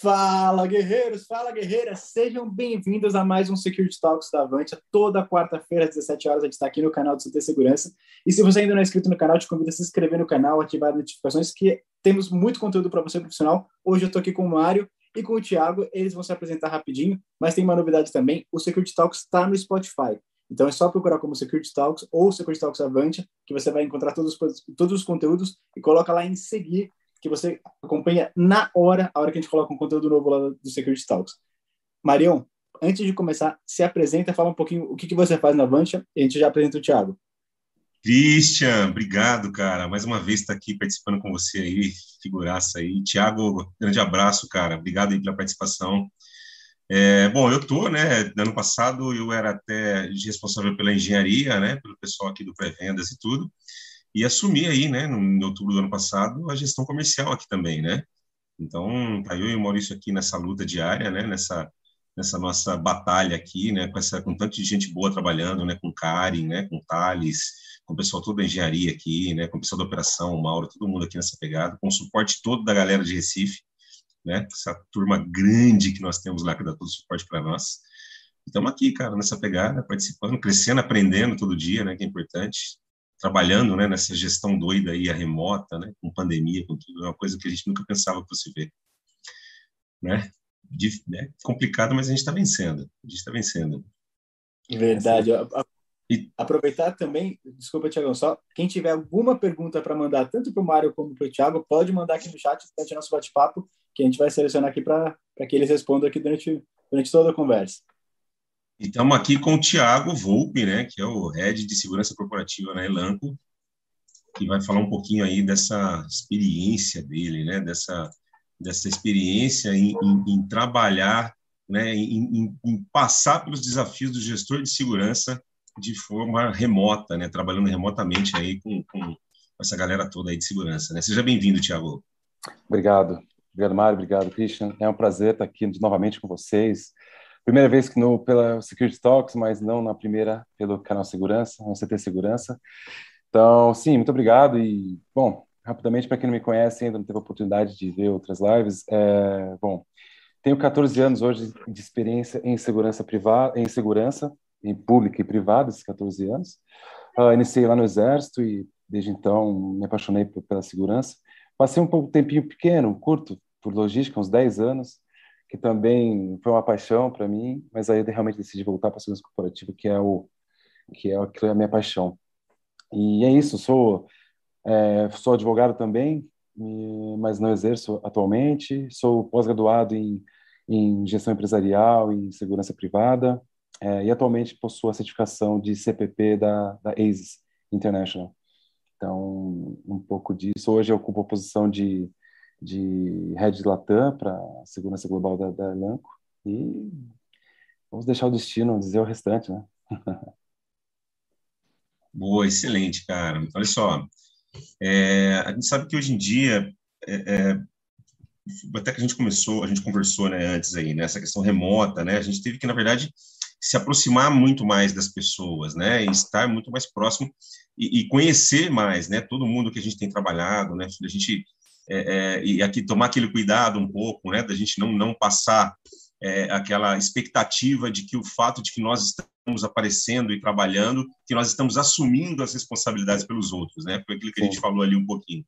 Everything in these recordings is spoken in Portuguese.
Fala, guerreiros! Fala, guerreiras! Sejam bem-vindos a mais um Security Talks da Avantia. Toda quarta-feira, às 17 horas, a gente está aqui no canal do CT Segurança. E se você ainda não é inscrito no canal, te convido a se inscrever no canal, ativar as notificações, que temos muito conteúdo para você profissional. Hoje eu estou aqui com o Mário e com o Thiago. Eles vão se apresentar rapidinho, mas tem uma novidade também. O Security Talks está no Spotify. Então é só procurar como Security Talks ou Security Talks Avantia, que você vai encontrar todos os, todos os conteúdos e coloca lá em seguir que você acompanha na hora, a hora que a gente coloca um conteúdo novo lá do Security Talks. Marion, antes de começar, se apresenta, fala um pouquinho o que, que você faz na Vantia e a gente já apresenta o Thiago. Christian, obrigado, cara. Mais uma vez estar tá aqui participando com você aí, figuraça aí. Tiago, grande abraço, cara. Obrigado aí pela participação. É, bom, eu tô, né, ano passado eu era até responsável pela engenharia, né, pelo pessoal aqui do pré-vendas e tudo e assumi aí, né, no, em outubro do ano passado, a gestão comercial aqui também, né? Então, tá eu e o Maurício aqui nessa luta diária, né, nessa nessa nossa batalha aqui, né, com essa com tanta gente boa trabalhando, né, com Karen, né, com Thales, com o pessoal todo da engenharia aqui, né, com o pessoal da operação, o Mauro, todo mundo aqui nessa pegada, com o suporte todo da galera de Recife, né, essa turma grande que nós temos lá que dá todo o suporte para nós. Estamos aqui, cara, nessa pegada, participando, crescendo, aprendendo todo dia, né, que é importante trabalhando né, nessa gestão doida aí, a remota, né, com pandemia, com tudo, é uma coisa que a gente nunca pensava que fosse ver. Né? De, né? Complicado, mas a gente está vencendo. A gente está vencendo. Verdade. E... Aproveitar também, desculpa, Tiagão, só quem tiver alguma pergunta para mandar, tanto para o Mário como para o Thiago, pode mandar aqui no chat durante nosso bate-papo, que a gente vai selecionar aqui para que eles respondam aqui durante, durante toda a conversa. E estamos aqui com o Tiago Volpe, né, que é o Head de Segurança Corporativa na Elanco, que vai falar um pouquinho aí dessa experiência dele, né, dessa, dessa experiência em, em, em trabalhar, né, em, em, passar pelos desafios do gestor de segurança de forma remota, né, trabalhando remotamente aí com, com essa galera toda aí de segurança, né. Seja bem-vindo, Tiago. Obrigado. Obrigado, Mário. Obrigado, Christian. É um prazer estar aqui novamente com vocês primeira vez que no pela Security Talks, mas não na primeira pelo canal Segurança, no CT Segurança. Então, sim, muito obrigado e bom, rapidamente para quem não me conhece ainda não teve a oportunidade de ver outras lives, é, bom, tenho 14 anos hoje de experiência em segurança privada, em segurança em pública e privada, esses 14 anos. Uh, iniciei lá no Exército e desde então me apaixonei pela segurança. Passei um pouco tempinho pequeno, curto, por logística, uns 10 anos que também foi uma paixão para mim, mas aí eu realmente decidi voltar para a segurança corporativa, que é o que é, é a minha paixão. E é isso, sou é, sou advogado também, mas não exerço atualmente. Sou pós-graduado em, em gestão empresarial e segurança privada é, e atualmente possuo a certificação de CPP da, da International. Então, um pouco disso. Hoje eu ocupo a posição de de Red Latam para a segurança global da, da Elanco e vamos deixar o destino dizer o restante, né? Boa, excelente, cara. Olha só, é, a gente sabe que hoje em dia, é, é, até que a gente começou, a gente conversou né, antes aí, né, questão remota, né? A gente teve que, na verdade, se aproximar muito mais das pessoas, né? E estar muito mais próximo e, e conhecer mais, né? Todo mundo que a gente tem trabalhado, né? A gente é, é, e aqui tomar aquele cuidado um pouco, né, da gente não, não passar é, aquela expectativa de que o fato de que nós estamos aparecendo e trabalhando, que nós estamos assumindo as responsabilidades pelos outros, né, foi aquilo que a gente falou ali um pouquinho.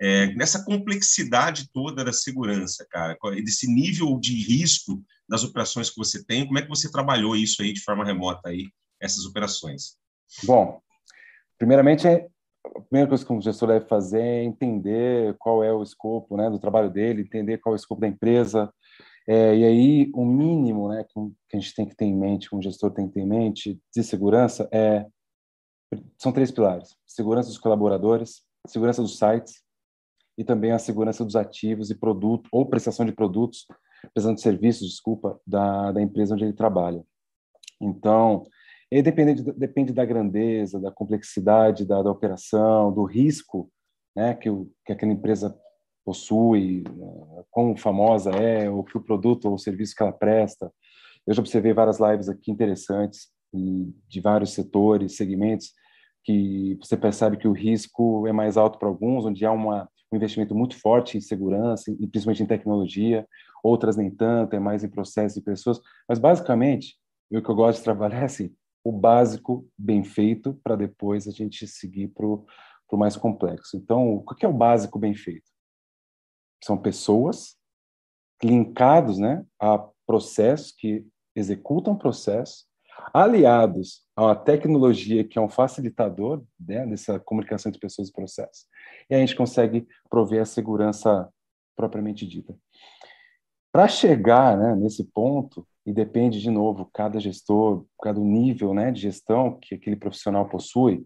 É, nessa complexidade toda da segurança, cara, desse nível de risco das operações que você tem, como é que você trabalhou isso aí de forma remota aí, essas operações? Bom, primeiramente a primeira coisa que um gestor deve fazer é entender qual é o escopo né, do trabalho dele, entender qual é o escopo da empresa. É, e aí, o mínimo né, que a gente tem que ter em mente, que um gestor tem que ter em mente de segurança, é, são três pilares: segurança dos colaboradores, segurança dos sites e também a segurança dos ativos e produto ou prestação de produtos, prestação de serviços, desculpa, da, da empresa onde ele trabalha. Então, e depende, depende da grandeza, da complexidade da, da operação, do risco né, que, o, que aquela empresa possui, né, quão famosa é, o que o produto ou o serviço que ela presta. Eu já observei várias lives aqui interessantes de vários setores, segmentos, que você percebe que o risco é mais alto para alguns, onde há uma, um investimento muito forte em segurança e principalmente em tecnologia, outras nem tanto, é mais em processo de pessoas, mas basicamente, o que eu gosto de trabalhar é assim, o básico bem feito para depois a gente seguir para o mais complexo. Então, o que é o básico bem feito? São pessoas linkados né, a processos que executam processos, aliados uma tecnologia que é um facilitador né, dessa comunicação entre pessoas e processos. E a gente consegue prover a segurança propriamente dita. Para chegar né, nesse ponto, e depende, de novo, cada gestor, cada nível né, de gestão que aquele profissional possui,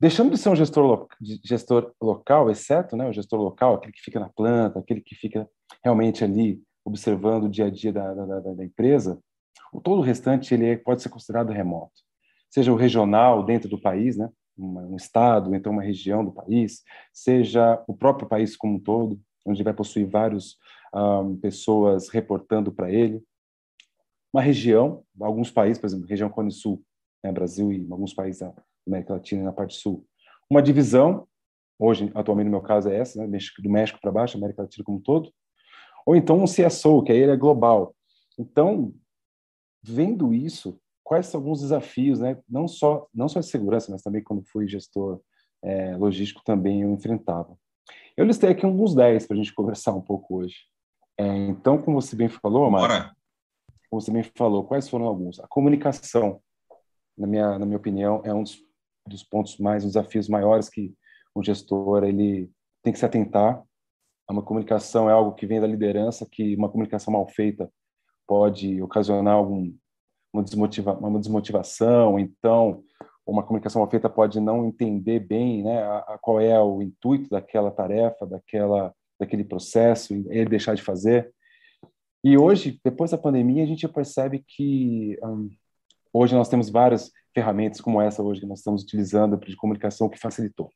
deixando de ser um gestor, lo gestor local, exceto né, o gestor local, aquele que fica na planta, aquele que fica realmente ali observando o dia a dia da, da, da empresa, o todo o restante ele é, pode ser considerado remoto. Seja o regional dentro do país, né, um estado, então uma região do país, seja o próprio país como um todo, onde vai possuir várias um, pessoas reportando para ele. Uma região, alguns países, por exemplo, região Cone Sul, né, Brasil e alguns países da América Latina na parte sul. Uma divisão, hoje, atualmente no meu caso é essa, né, do México para baixo, América Latina como um todo. Ou então um CSO, que aí ele é global. Então, vendo isso, quais são alguns desafios, né? Não só não só de segurança, mas também quando fui gestor é, logístico também eu enfrentava. Eu listei aqui uns 10 para a gente conversar um pouco hoje. É, então, como você bem falou, Mara, como você bem falou, quais foram alguns? A comunicação, na minha, na minha opinião, é um dos, dos pontos mais, os desafios maiores que o gestor ele tem que se atentar. Uma comunicação é algo que vem da liderança, que uma comunicação mal feita pode ocasionar algum, uma, desmotiva, uma desmotivação, então uma comunicação mal feita pode não entender bem né, a, a, qual é o intuito daquela tarefa, daquela, daquele processo, e deixar de fazer. E hoje, depois da pandemia, a gente percebe que um, hoje nós temos várias ferramentas como essa hoje que nós estamos utilizando de comunicação que facilitou.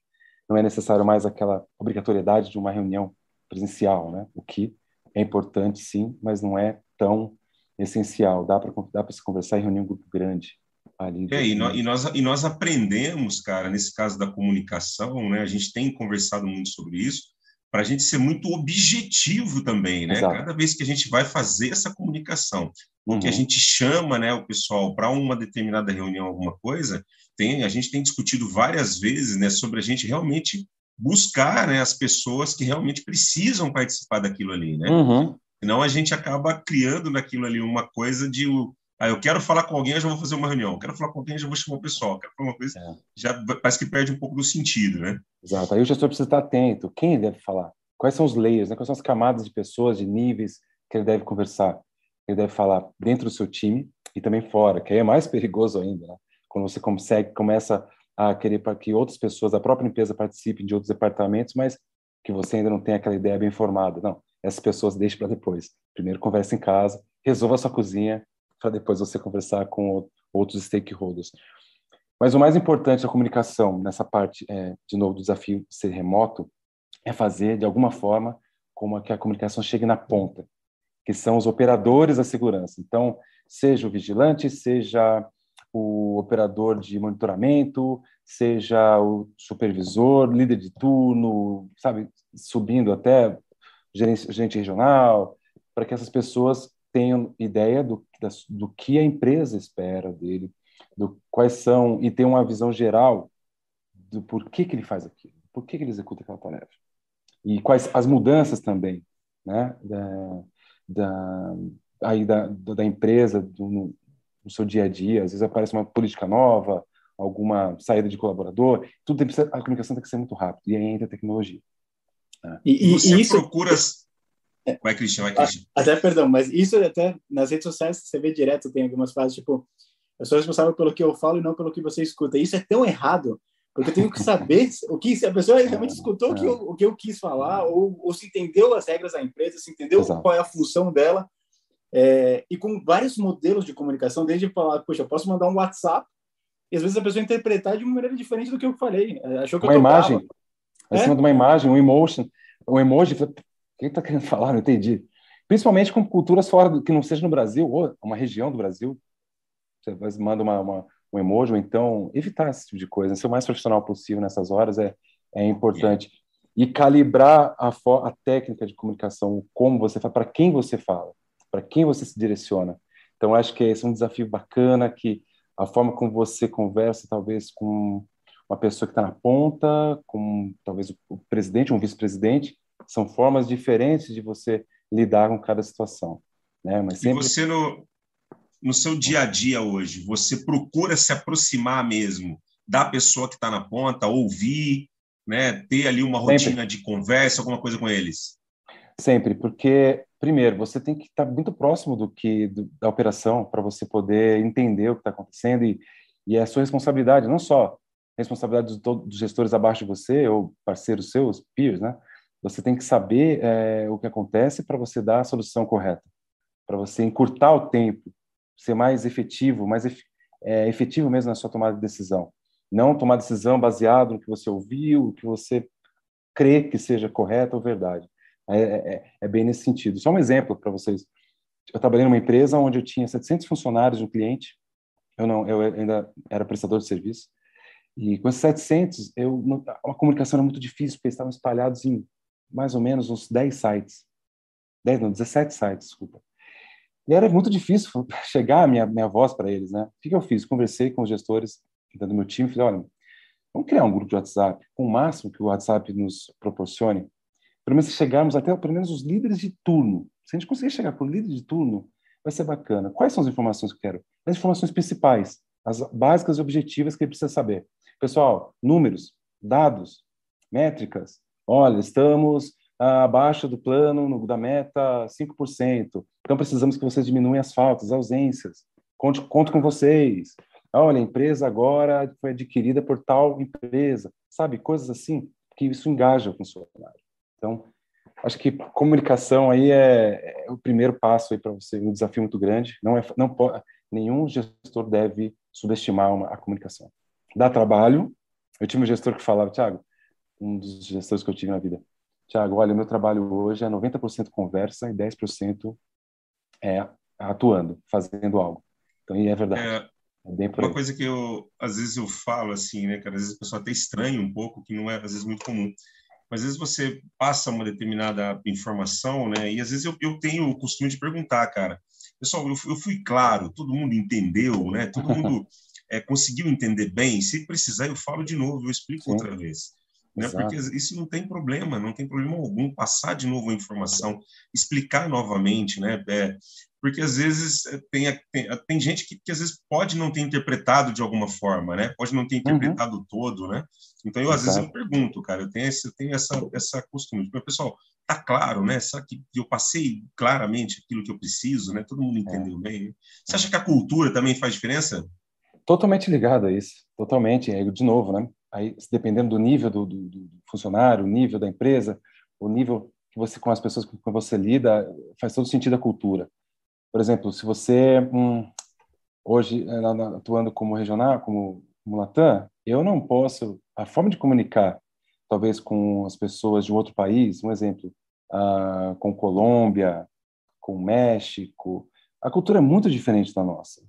Não é necessário mais aquela obrigatoriedade de uma reunião presencial, né? O que é importante, sim, mas não é tão essencial. Dá para dá para se conversar em reunião grupo grande. Ali é, e nós, e, nós, e nós aprendemos, cara, nesse caso da comunicação, né? A gente tem conversado muito sobre isso, para a gente ser muito objetivo também, né? Exato. Cada vez que a gente vai fazer essa comunicação, uhum. que a gente chama, né, o pessoal para uma determinada reunião, alguma coisa, tem, a gente tem discutido várias vezes, né, sobre a gente realmente buscar, né, as pessoas que realmente precisam participar daquilo ali, né? Uhum. Senão a gente acaba criando naquilo ali uma coisa de ah, eu quero falar com alguém, eu já vou fazer uma reunião. Eu quero falar com alguém, eu já vou chamar o pessoal. quero falar uma coisa, é. já parece que perde um pouco do sentido, né? Exato. Aí o gestor precisa estar atento. Quem deve falar? Quais são os layers, né? quais são as camadas de pessoas, de níveis que ele deve conversar? Ele deve falar dentro do seu time e também fora, que aí é mais perigoso ainda, né? Quando você consegue, começa a querer para que outras pessoas da própria empresa participem de outros departamentos, mas que você ainda não tem aquela ideia bem formada. Não, essas pessoas deixem para depois. Primeiro conversa em casa, resolva a sua cozinha, para depois você conversar com outros stakeholders. Mas o mais importante da comunicação nessa parte, é, de novo, do desafio de ser remoto, é fazer, de alguma forma, como que a comunicação chegue na ponta, que são os operadores da segurança. Então, seja o vigilante, seja o operador de monitoramento, seja o supervisor, líder de turno, sabe, subindo até gerente, gerente regional, para que essas pessoas tenham ideia do, do que a empresa espera dele, do quais são e tenham uma visão geral do porquê que ele faz aquilo, por que ele executa aquela tarefa e quais as mudanças também, né, da, da aí da, da empresa do, no, no seu dia a dia. Às vezes aparece uma política nova, alguma saída de colaborador, tudo tem, a comunicação tem que ser muito rápido e aí entra a tecnologia. É. E, e, você e isso... procura. É. Vai, Cristian, vai, Cristian. Até, perdão, mas isso até nas redes sociais você vê direto, tem algumas frases tipo, eu sou responsável pelo que eu falo e não pelo que você escuta. Isso é tão errado, porque eu tenho que saber o que se a pessoa realmente escutou o, que eu, o que eu quis falar, ou, ou se entendeu as regras da empresa, se entendeu Exato. qual é a função dela. É, e com vários modelos de comunicação, desde falar, poxa, eu posso mandar um WhatsApp, e às vezes a pessoa interpretar de uma maneira diferente do que eu falei. Achou que uma eu imagem é? cima de uma imagem, um emotion, um emoji. Que está querendo falar? Não entendi. Principalmente com culturas fora do, que não seja no Brasil ou uma região do Brasil. Você manda uma, uma, um emoji, ou então evitar esse tipo de coisa. Ser o mais profissional possível nessas horas é, é importante. e calibrar a, a técnica de comunicação, como você fala, para quem você fala, para quem você se direciona. Então, acho que esse é um desafio bacana que a forma como você conversa, talvez com uma pessoa que está na ponta, com talvez o presidente, um vice-presidente, são formas diferentes de você lidar com cada situação. Né? Mas sempre... E você, no, no seu dia a dia hoje, você procura se aproximar mesmo da pessoa que está na ponta, ouvir, né, ter ali uma rotina Sempre. de conversa, alguma coisa com eles? Sempre, porque primeiro você tem que estar muito próximo do que do, da operação para você poder entender o que está acontecendo e, e é a sua responsabilidade, não só responsabilidade dos, dos gestores abaixo de você ou parceiros seus, peers, né? Você tem que saber é, o que acontece para você dar a solução correta, para você encurtar o tempo, ser mais efetivo, mais é, efetivo mesmo na sua tomada de decisão. Não tomar decisão baseado no que você ouviu, o que você crê que seja correto ou verdade. É, é, é bem nesse sentido. Só um exemplo para vocês. Eu trabalhei numa empresa onde eu tinha 700 funcionários de um cliente. Eu não, eu ainda era prestador de serviço. E com esses 700, eu, a comunicação era muito difícil, porque eles estavam espalhados em mais ou menos uns 10 sites. 10, não, 17 sites, desculpa. E era muito difícil chegar a minha, minha voz para eles, né? O que, que eu fiz? Conversei com os gestores do meu time, falei, olha, vamos criar um grupo de WhatsApp com o máximo que o WhatsApp nos proporcione, pelo menos chegarmos até pelo menos os líderes de turno. Se a gente conseguir chegar para o líder de turno, vai ser bacana. Quais são as informações que eu quero? As informações principais, as básicas e objetivas que ele precisa saber. Pessoal, números, dados, métricas. Olha, estamos abaixo do plano, no, da meta, 5%. Então, precisamos que vocês diminuam as faltas, ausências. Conto, conto com vocês. Olha, a empresa agora foi adquirida por tal empresa. Sabe, coisas assim, que isso engaja o funcionário. Então, acho que comunicação aí é, é o primeiro passo aí para você, um desafio muito grande. Não é, não pode, nenhum gestor deve subestimar uma, a comunicação. Dá trabalho. Eu tive um gestor que falava, Thiago, um dos gestores que eu tive na vida, Tiago, olha, o meu trabalho hoje é 90% conversa e 10% é atuando, fazendo algo. Então, e é verdade. É, é uma coisa que eu, às vezes, eu falo assim, né, cara? Às vezes a pessoa até estranha um pouco, que não é, às vezes, muito comum. Mas, às vezes, você passa uma determinada informação, né? E, às vezes, eu, eu tenho o costume de perguntar, cara. Pessoal, eu, eu fui claro, todo mundo entendeu, né? Todo mundo é, conseguiu entender bem. Se precisar, eu falo de novo, eu explico Sim. outra vez né? Porque isso não tem problema, não tem problema algum passar de novo a informação, explicar novamente, né? É, porque às vezes é, tem, tem, tem gente que, que, às vezes pode não ter interpretado de alguma forma, né? Pode não ter uhum. interpretado uhum. todo, né? Então eu às vezes eu pergunto, cara, eu tenho esse, eu tenho essa essa costume, tipo, pessoal, tá claro, né? Será que eu passei claramente aquilo que eu preciso, né? Todo mundo entendeu é. bem. Você acha que a cultura também faz diferença? Totalmente ligado a isso, totalmente. É, de novo, né? Aí dependendo do nível do, do, do, funcionário, o nível da empresa, o nível que você com as pessoas com que você lida, faz todo sentido a cultura. Por exemplo, se você hum, hoje eh, atuando como regional, como, como Latam, eu não posso a forma de comunicar, talvez com as pessoas de um outro país, um exemplo, com Colômbia, com México, a cultura é muito diferente da nossa.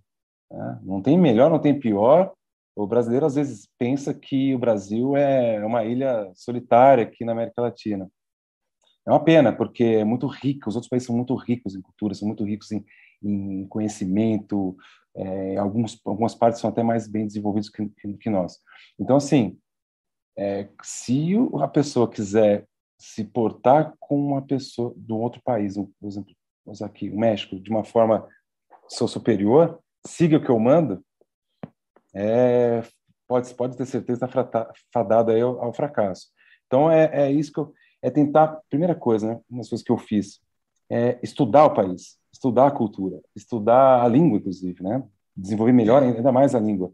Né? Não tem melhor, não tem pior, o brasileiro às vezes pensa que o Brasil é uma ilha solitária aqui na América Latina. É uma pena, porque é muito rico, os outros países são muito ricos em cultura, são muito ricos em, em conhecimento, é, alguns, algumas partes são até mais bem desenvolvidos que, que nós. Então, assim, é, se a pessoa quiser se portar com uma pessoa do outro país, por exemplo, aqui, o México, de uma forma sou superior, siga o que eu mando, é, pode, pode ter certeza está fadado aí ao, ao, fracasso. Então, é, é isso que eu... É tentar... Primeira coisa, né? Uma das coisas que eu fiz é estudar o país, estudar a cultura, estudar a língua, inclusive, né? Desenvolver melhor ainda mais a língua.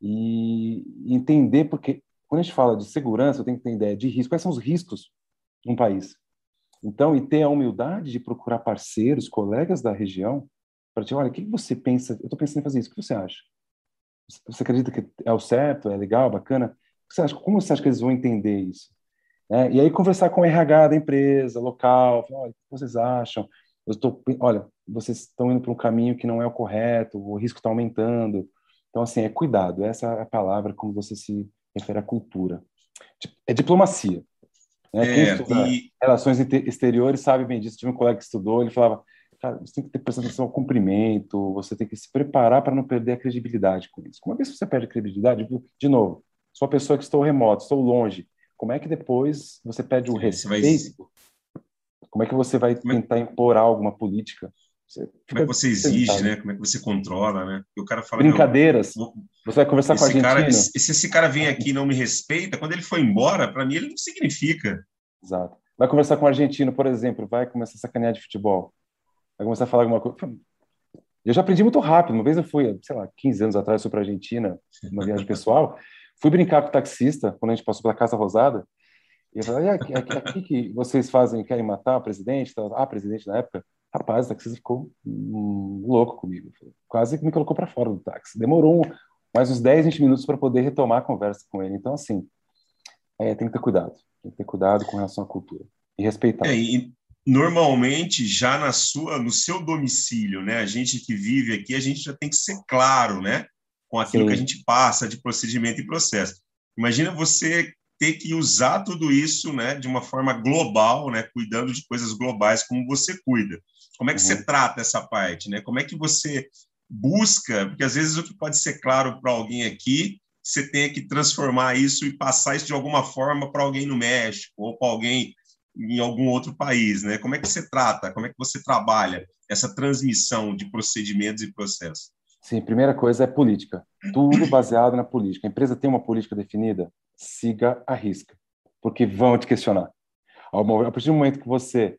E entender, porque quando a gente fala de segurança, eu tenho que ter ideia de risco. Quais são os riscos num país? Então, e ter a humildade de procurar parceiros, colegas da região, para dizer, olha, o que você pensa? Eu estou pensando em fazer isso, o que você acha? Você acredita que é o certo, é legal, bacana? Você acha, como você acha que eles vão entender isso? É, e aí conversar com o RH da empresa, local, olha, o que vocês acham? Eu estou, olha, vocês estão indo para um caminho que não é o correto, o risco está aumentando. Então, assim, é cuidado. Essa é a palavra como você se refere à cultura. É diplomacia. Né? É, e... Relações exteriores sabe bem disso. Tive um colega que estudou, ele falava, cara, você tem que ter atenção ao cumprimento, você tem que se preparar para não perder a credibilidade com isso. Uma vez que você perde a credibilidade, de novo, sou uma pessoa que estou remoto, estou longe, como é que depois você pede o respeito? Como é que você vai é tentar impor alguma política? Como é que você exige, né? Como é que você controla, né? O cara fala brincadeiras. você vai conversar com a gente. Cara, se esse cara vem aqui e não me respeita, quando ele for embora, para mim ele não significa. Exato. Vai conversar com um argentino, por exemplo, vai começar a sacanear de futebol. Vai começar a falar alguma coisa. Eu já aprendi muito rápido. Uma vez eu fui, sei lá, 15 anos atrás, fui para a Argentina, uma viagem pessoal. Fui brincar com o taxista quando a gente passou pela Casa Rosada. E eu falei, aqui, aqui, aqui que vocês fazem, querem matar o presidente? Ah, presidente na época. Rapaz, o taxista ficou hum, louco comigo. Quase que me colocou para fora do táxi. Demorou um, mais uns 10, 20 minutos para poder retomar a conversa com ele. Então, assim, é, tem que ter cuidado. Tem que ter cuidado com relação à cultura. E respeitar. É, e normalmente, já na sua, no seu domicílio, né? A gente que vive aqui, a gente já tem que ser claro, né? Com aquilo Sim. que a gente passa de procedimento e processo. Imagina você ter que usar tudo isso, né, de uma forma global, né, cuidando de coisas globais como você cuida. Como é que uhum. você trata essa parte, né? Como é que você busca? Porque às vezes o que pode ser claro para alguém aqui, você tem que transformar isso e passar isso de alguma forma para alguém no México ou para alguém em algum outro país, né? Como é que você trata? Como é que você trabalha essa transmissão de procedimentos e processos? Sim, primeira coisa é política. Tudo baseado na política. A empresa tem uma política definida, siga a risca, porque vão te questionar. A partir do momento que você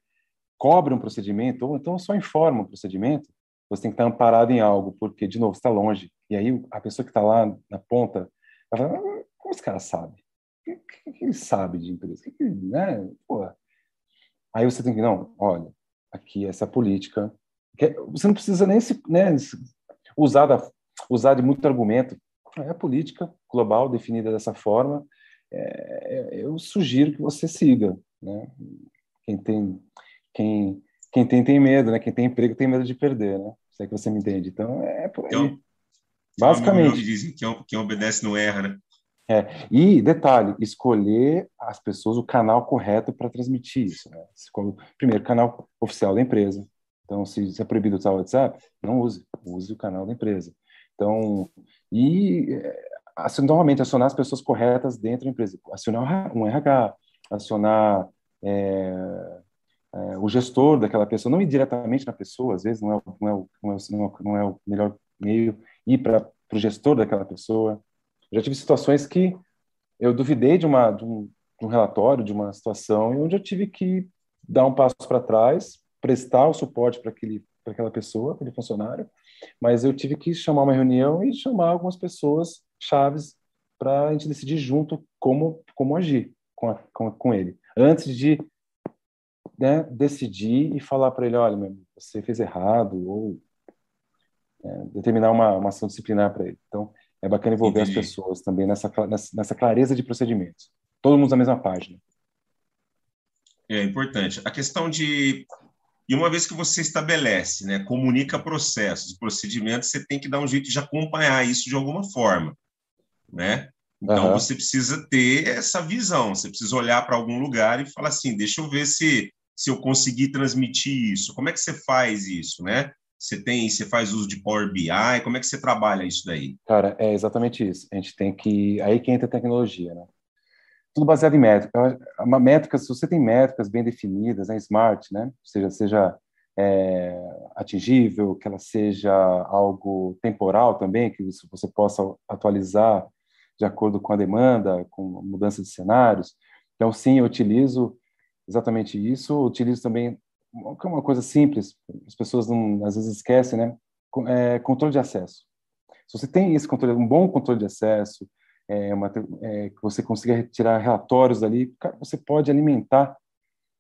cobre um procedimento, ou então só informa um procedimento, você tem que estar amparado em algo, porque, de novo, está longe. E aí a pessoa que está lá na ponta vai falar, ah, como esse cara sabe? O que, ele sabe de empresa? Que, né? Aí você tem que, não, olha, aqui essa política, você não precisa nem se, né, usar, da, usar de muito argumento. É a política global definida dessa forma. É, eu sugiro que você siga. Né? Quem tem quem, quem tem, tem medo, né? Quem tem emprego tem medo de perder, né? Se é que você me entende. Então, é por aí. Então, Basicamente. Que dizem que quem obedece não erra, né? É. E, detalhe, escolher as pessoas, o canal correto para transmitir isso. Né? Primeiro, canal oficial da empresa. Então, se, se é proibido usar o WhatsApp, não use. Use o canal da empresa. Então, e assim, normalmente acionar as pessoas corretas dentro da empresa. Acionar um RH, acionar é, é, o gestor daquela pessoa, não ir diretamente na pessoa, às vezes não é, não é, não é, não é o melhor meio, ir para o gestor daquela pessoa. Já tive situações que eu duvidei de, uma, de, um, de um relatório, de uma situação, onde eu tive que dar um passo para trás, prestar o suporte para aquele para aquela pessoa, aquele funcionário, mas eu tive que chamar uma reunião e chamar algumas pessoas chaves para a gente decidir junto como como agir com, a, com, com ele, antes de né, decidir e falar para ele, olha, meu, você fez errado, ou é, determinar uma, uma ação disciplinar para ele. Então, é bacana envolver Entendi. as pessoas também nessa, nessa clareza de procedimentos. Todo mundo na mesma página. É importante. A questão de e uma vez que você estabelece, né, comunica processos, procedimentos, você tem que dar um jeito de acompanhar isso de alguma forma, né? Então uhum. você precisa ter essa visão, você precisa olhar para algum lugar e falar assim, deixa eu ver se se eu conseguir transmitir isso. Como é que você faz isso, né? Você tem, você faz uso de Power BI, como é que você trabalha isso daí? Cara, é exatamente isso. A gente tem que aí que entra a tecnologia, né? Tudo baseado em métricas. Uma métrica, se você tem métricas bem definidas, né, smart, né? Ou seja, seja é, atingível, que ela seja algo temporal também, que você possa atualizar de acordo com a demanda, com mudança de cenários. Então, sim, eu utilizo exatamente isso. Utilizo também uma coisa simples, as pessoas não, às vezes esquecem, né? É, controle de acesso. Se você tem esse controle, um bom controle de acesso, é, uma, é, que você consiga retirar relatórios ali, você pode alimentar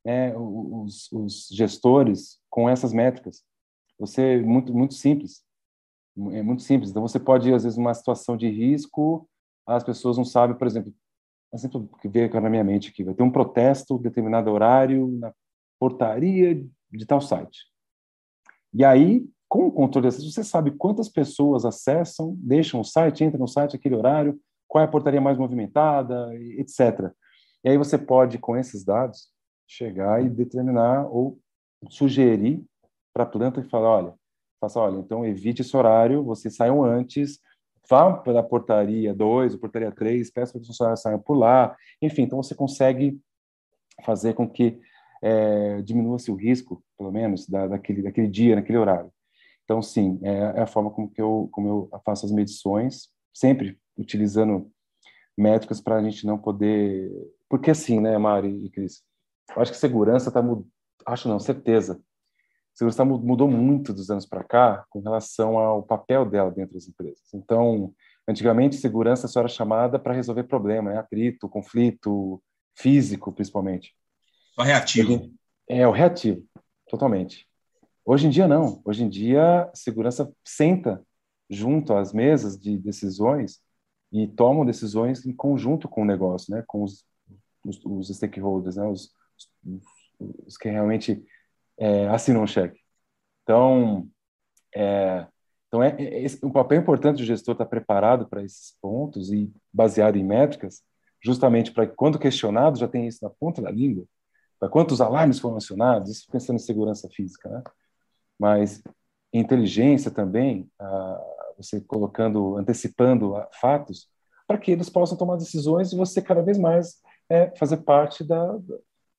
né, os, os, gestores com essas métricas. Você muito muito simples, é muito simples. Então você pode às vezes uma situação de risco, as pessoas não sabem, por exemplo, exemplo que veio na minha mente aqui, vai ter um protesto determinado horário na portaria de tal site. E aí, com o controle de acesso, você sabe quantas pessoas acessam, deixam o site, entram no site aquele horário, qual é a portaria mais movimentada, etc. E aí você pode, com esses dados, chegar e determinar ou sugerir para a planta e falar, olha, faça, olha, então evite esse horário, vocês saiam antes, vá para a portaria 2 ou portaria 3, peça para que os funcionários saiam por lá, enfim, então você consegue fazer com que é, diminua-se o risco, pelo menos, da, daquele, daquele dia, naquele horário. Então, sim, é, é, a forma como, que eu, como eu faço as medições, sempre utilizando métricas para a gente não poder... Porque assim, né, Mari e Cris, eu acho que segurança está... Acho não, certeza. Segurança mudou muito dos anos para cá com relação ao papel dela dentro das empresas. Então, antigamente, segurança só era chamada para resolver problema, né? atrito, conflito físico, principalmente. O reativo. É, o reativo, totalmente. Hoje em dia, não. Hoje em dia, a segurança senta junto às mesas de decisões e tomam decisões em conjunto com o negócio, né? com os, os, os stakeholders, né? os, os, que realmente é, assinam o cheque. Então, é, então é, é, esse, um papel importante do gestor estar preparado para esses pontos e baseado em métricas, justamente para que, quando questionado, já tenha isso na ponta da língua para quantos alarmes foram acionados, isso pensando em segurança física, né? Mas inteligência também, você colocando, antecipando ah, fatos, para que eles possam tomar decisões e você cada vez mais é, fazer parte da,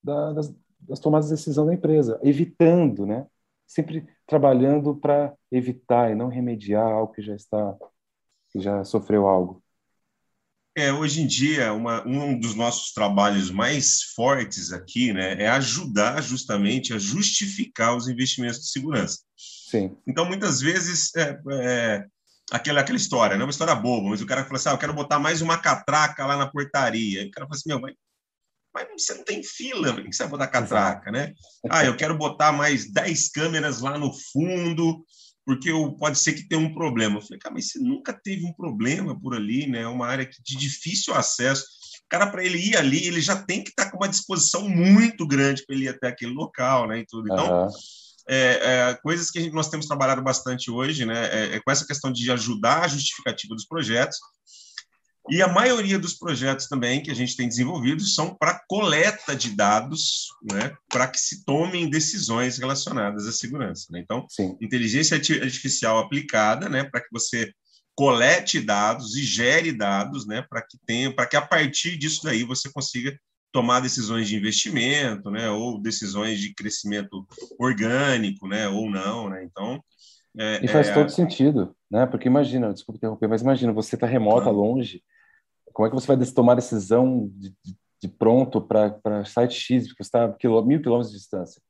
da, das, das tomadas de decisão da empresa, evitando, né? Sempre trabalhando para evitar e não remediar algo que já está, que já sofreu algo. É, hoje em dia, uma, um dos nossos trabalhos mais fortes aqui né, é ajudar justamente a justificar os investimentos de segurança. Sim. Então, muitas vezes, é, é, aquela, aquela história, não é uma história boba, mas o cara fala assim: ah, eu quero botar mais uma catraca lá na portaria. E o cara fala assim: meu, mas, mas você não tem fila, por que você vai botar catraca, né? Ah, eu quero botar mais 10 câmeras lá no fundo porque eu, pode ser que tenha um problema. Eu falei, cara, mas você nunca teve um problema por ali, né? É uma área de difícil acesso. O cara, para ele ir ali, ele já tem que estar tá com uma disposição muito grande para ele ir até aquele local, né? E tudo. Então, uhum. é, é, coisas que gente, nós temos trabalhado bastante hoje, né? É, é com essa questão de ajudar a justificativa dos projetos e a maioria dos projetos também que a gente tem desenvolvido são para coleta de dados, né, para que se tomem decisões relacionadas à segurança. Né? Então, Sim. inteligência artificial aplicada, né, para que você colete dados e gere dados, né, para que tenha, para que a partir disso daí você consiga tomar decisões de investimento, né, ou decisões de crescimento orgânico, né, ou não, né. Então, é, e faz é... todo sentido, né? Porque imagina, desculpa interromper, mas imagina, você está remota, ah. longe, como é que você vai tomar decisão de, de, de pronto para site X, porque está mil quilômetros de distância?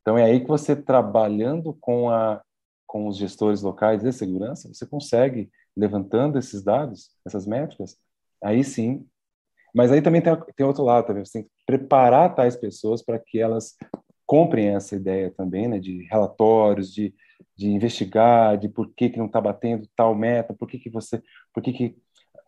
Então, é aí que você, trabalhando com, a, com os gestores locais de segurança, você consegue, levantando esses dados, essas métricas, aí sim. Mas aí também tem, tem outro lado também, você tem que preparar tais pessoas para que elas comprem essa ideia também, né, de relatórios, de, de investigar, de por que, que não está batendo tal meta, por que, que você, por que, que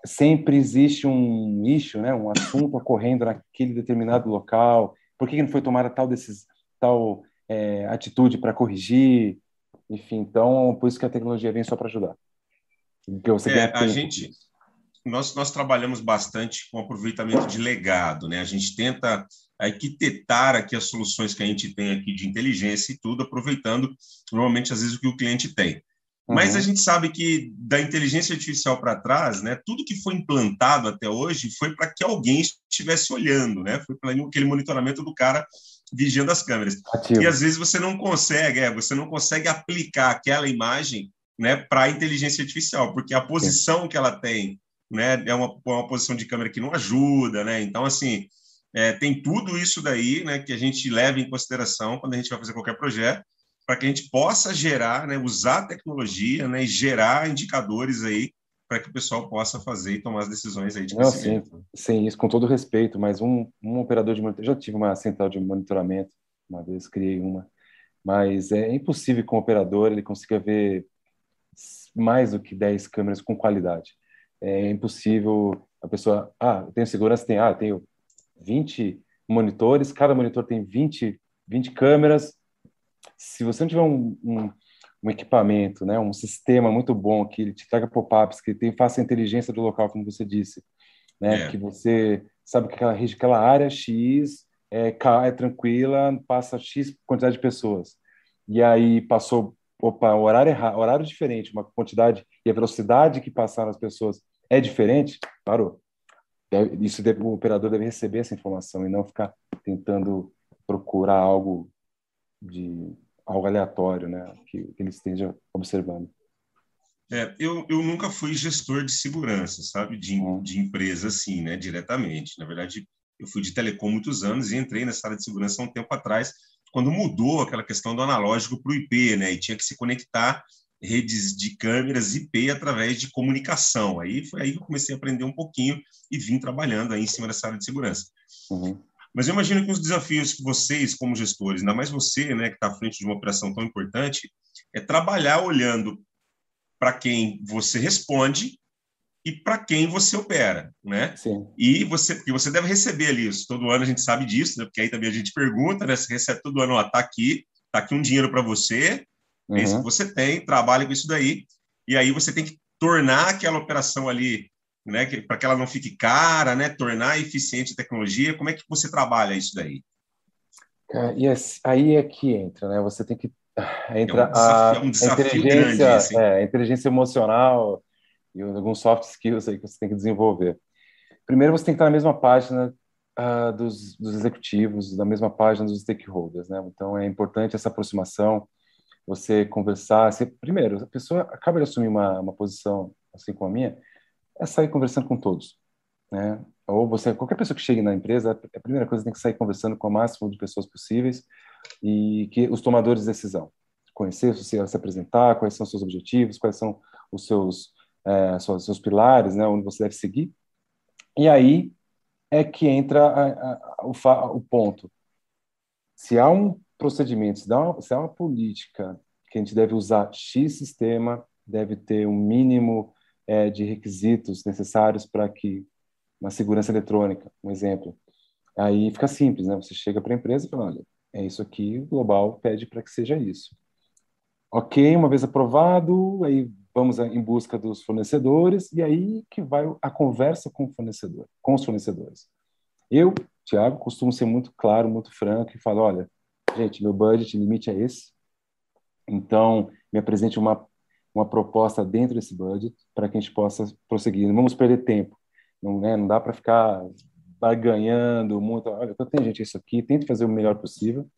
sempre existe um nicho, né, um assunto ocorrendo naquele determinado local, por que, que não foi tomada tal, desses, tal é, atitude para corrigir, enfim, então, por isso que a tecnologia vem só para ajudar. Porque você é, a gente, nós, nós trabalhamos bastante com aproveitamento de legado, né? A gente tenta arquitetar aqui as soluções que a gente tem aqui de inteligência e tudo, aproveitando normalmente às vezes o que o cliente tem. Mas a uhum. gente sabe que da inteligência artificial para trás, né, tudo que foi implantado até hoje foi para que alguém estivesse olhando, né? Foi para aquele monitoramento do cara vigiando as câmeras. Ativo. E às vezes você não consegue, é, você não consegue aplicar aquela imagem, né, para a inteligência artificial, porque a posição Sim. que ela tem, né, é uma, uma posição de câmera que não ajuda, né? Então assim, é, tem tudo isso daí, né, que a gente leva em consideração quando a gente vai fazer qualquer projeto para que a gente possa gerar, né, usar a tecnologia né, e gerar indicadores aí para que o pessoal possa fazer e tomar as decisões aí de Não, sim, sim, isso com todo respeito, mas um, um operador de monitoramento, já tive uma central de monitoramento, uma vez criei uma, mas é impossível que um operador ele consiga ver mais do que 10 câmeras com qualidade. É impossível a pessoa, ah, eu tenho segurança, tem, ah, eu tenho 20 monitores, cada monitor tem 20, 20 câmeras, se você não tiver um, um, um, equipamento, né, um sistema muito bom que te traga pop-ups, que tem, faça a inteligência do local, como você disse, né, é. que você sabe que aquela, aquela área X é, é tranquila, passa X quantidade de pessoas. E aí passou, opa, horário errado, horário diferente, uma quantidade e a velocidade que passaram as pessoas é diferente, parou. Isso deve, o operador deve receber essa informação e não ficar tentando procurar algo de algo aleatório, né, que, que ele esteja observando. É, eu, eu nunca fui gestor de segurança, sabe, de, uhum. de empresa assim, né, diretamente. Na verdade, eu fui de telecom muitos anos e entrei nessa área de segurança há um tempo atrás, quando mudou aquela questão do analógico para o IP, né, e tinha que se conectar redes de câmeras IP através de comunicação. Aí foi aí que eu comecei a aprender um pouquinho e vim trabalhando aí em cima dessa área de segurança. Uhum. Mas eu imagino que os desafios que vocês, como gestores, ainda mais você, né, que está à frente de uma operação tão importante, é trabalhar olhando para quem você responde e para quem você opera, né? Sim. E você, porque você deve receber ali isso. Todo ano a gente sabe disso, né? Porque aí também a gente pergunta, né? Você recebe todo ano, ó, tá aqui, tá aqui um dinheiro para você, uhum. é isso que você tem, trabalha com isso daí, e aí você tem que tornar aquela operação ali, né? Para que ela não fique cara, né? Tornar eficiente a tecnologia. Como é que você trabalha isso daí? E aí é que entra, né? Você tem que entra é um desafio, a, um desafio inteligência, grande, assim. é, a inteligência emocional e alguns soft skills aí que você tem que desenvolver. Primeiro, você tem que estar na mesma página uh, dos, dos, executivos, na mesma página dos stakeholders, né? Então, é importante essa aproximação, você conversar. Você, primeiro, a pessoa acaba de assumir uma, uma posição assim como a minha, é sair conversando com todos, né? Ou você, qualquer pessoa que chegue na empresa, a primeira coisa tem que sair conversando com o máximo de pessoas possíveis e que os tomadores de decisão conhecer, se, se apresentar, quais são os seus objetivos, quais são os seus é, seus, seus, pilares, né, onde você deve seguir. E aí é que entra a, a, o, o, ponto. Se há um procedimento, se uma, se há uma política que a gente deve usar X sistema, deve ter um mínimo é, de requisitos necessários para que uma segurança eletrônica, um exemplo. Aí fica simples, né? Você chega para a empresa e fala, olha, é isso aqui, o global pede para que seja isso. Ok, uma vez aprovado, aí vamos em busca dos fornecedores e aí que vai a conversa com o fornecedor, com os fornecedores. Eu, Tiago, costumo ser muito claro, muito franco e falo, olha, gente, meu budget limite é esse, então me apresente uma uma proposta dentro desse budget para que a gente possa prosseguir. Não vamos perder tempo, não, né, não dá para ficar barganhando muito. Olha, então tem gente isso aqui, tente fazer o melhor possível.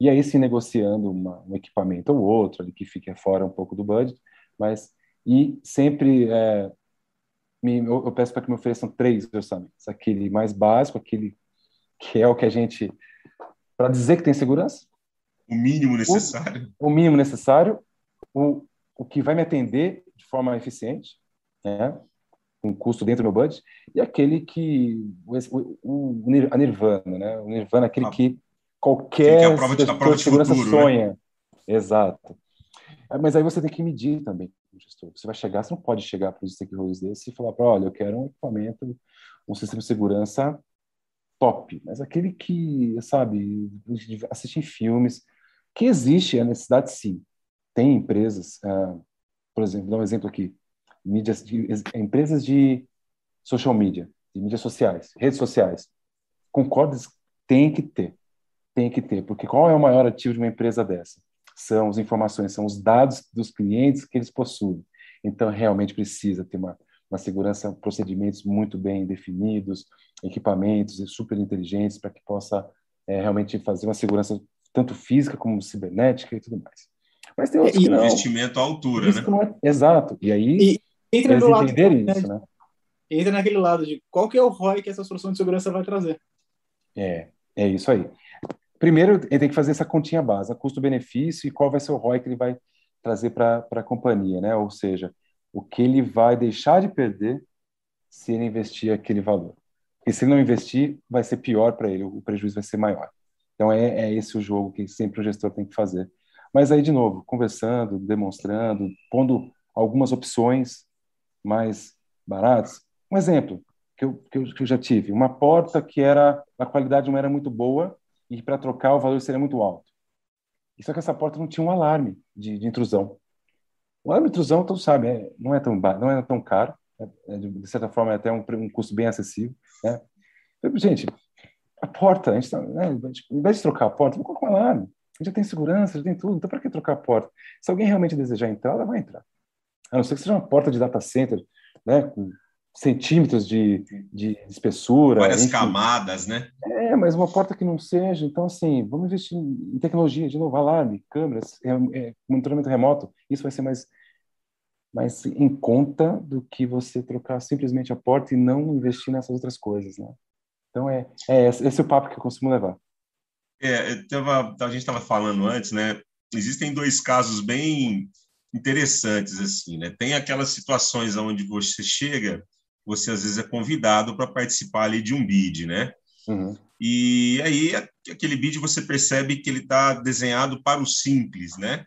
E aí se negociando uma, um equipamento ou outro ali que fique fora um pouco do budget, mas e sempre é, me, eu, eu, peço para que me ofereçam três orçamentos, aquele mais básico, aquele que é o que a gente para dizer que tem segurança, o mínimo necessário, o, o, mínimo necessário, o, o que vai me atender de forma eficiente, né, com custo dentro do meu budget, e aquele que o, o, a Nirvana, né, o Nirvana aquele ah, que qualquer que é a prova de, prova de segurança futuro, né? sonha, né? exato. É, mas aí você tem que medir também, gestor. Você vai chegar, você não pode chegar para os stakeholders desse e falar para, olha, eu quero um equipamento, um sistema de segurança top, mas aquele que, sabe, assistem filmes, que existe a necessidade sim. Tem empresas, uh, por exemplo, dar um exemplo aqui, mídias de, empresas de social media, de mídias sociais, redes sociais. Concordo, tem que ter, tem que ter, porque qual é o maior ativo de uma empresa dessa? são as informações, são os dados dos clientes que eles possuem. Então, realmente precisa ter uma, uma segurança, procedimentos muito bem definidos, equipamentos super inteligentes para que possa é, realmente fazer uma segurança tanto física como cibernética e tudo mais. Mas tem outros e, que não. Investimento à altura, né? É, exato. E aí, e entra eles entenderem lado, isso, né? Entra naquele lado de qual que é o ROI que essa solução de segurança vai trazer. É, é isso aí. Primeiro, ele tem que fazer essa continha base, custo-benefício e qual vai ser o ROI que ele vai trazer para a companhia, né? Ou seja, o que ele vai deixar de perder se ele investir aquele valor. E se ele não investir, vai ser pior para ele, o prejuízo vai ser maior. Então, é, é esse o jogo que sempre o gestor tem que fazer. Mas aí, de novo, conversando, demonstrando, pondo algumas opções mais baratas. Um exemplo que eu, que eu, que eu já tive: uma porta que era, a qualidade não era muito boa, e para trocar o valor seria muito alto. Só que essa porta não tinha um alarme de, de intrusão. O alarme de intrusão, todos sabem, é, não, é tão, não é tão caro, é, é de certa forma é até um, um custo bem acessível. Né? Gente, a porta, a gente tá, né, ao invés de trocar a porta, vamos colocar um alarme. Já tem segurança, já tem tudo, então para que trocar a porta? Se alguém realmente desejar entrar, ela vai entrar. A não ser que seja uma porta de data center, né, com centímetros de, de espessura. Várias enfim. camadas, né? É, mas uma porta que não seja. Então, assim, vamos investir em tecnologia, de novo, alarme, câmeras, é, é, monitoramento remoto. Isso vai ser mais, mais em conta do que você trocar simplesmente a porta e não investir nessas outras coisas, né? Então, é, é esse, esse é o papo que eu costumo levar. É, tava, a gente estava falando antes, né? Existem dois casos bem interessantes, assim, né? Tem aquelas situações onde você chega você às vezes é convidado para participar ali de um bid, né? Uhum. E aí aquele bid você percebe que ele está desenhado para o simples, né?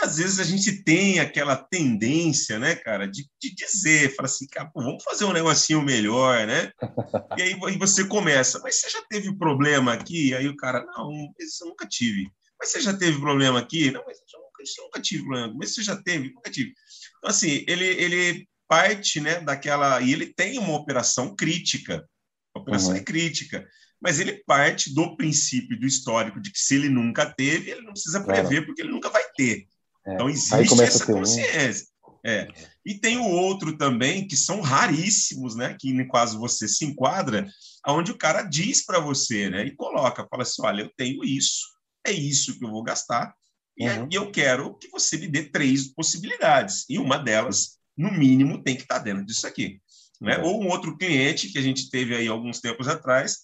E às vezes a gente tem aquela tendência, né, cara, de, de dizer, fala assim, cara, pô, vamos fazer um negocinho melhor, né? E aí, aí você começa, mas você já teve problema aqui? Aí o cara, não, isso eu nunca tive. Mas você já teve problema aqui? Não, mas eu nunca, eu nunca tive problema. Mas você já teve? Nunca tive. Então, assim, ele, ele parte né, daquela. E ele tem uma operação crítica. A operação uhum. é crítica. Mas ele parte do princípio, do histórico, de que se ele nunca teve, ele não precisa prever, claro. porque ele nunca vai ter. É. Então, existe essa consciência. É. E tem o outro também, que são raríssimos, né? Que no caso você se enquadra, onde o cara diz para você, né? E coloca, fala assim: olha, eu tenho isso, é isso que eu vou gastar, uhum. e eu quero que você me dê três possibilidades. E uma delas no mínimo, tem que estar dentro disso aqui. Né? Ou um outro cliente que a gente teve aí alguns tempos atrás,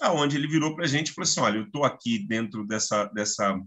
aonde ele virou para a gente e falou assim, olha, eu estou aqui dentro dessa, dessa,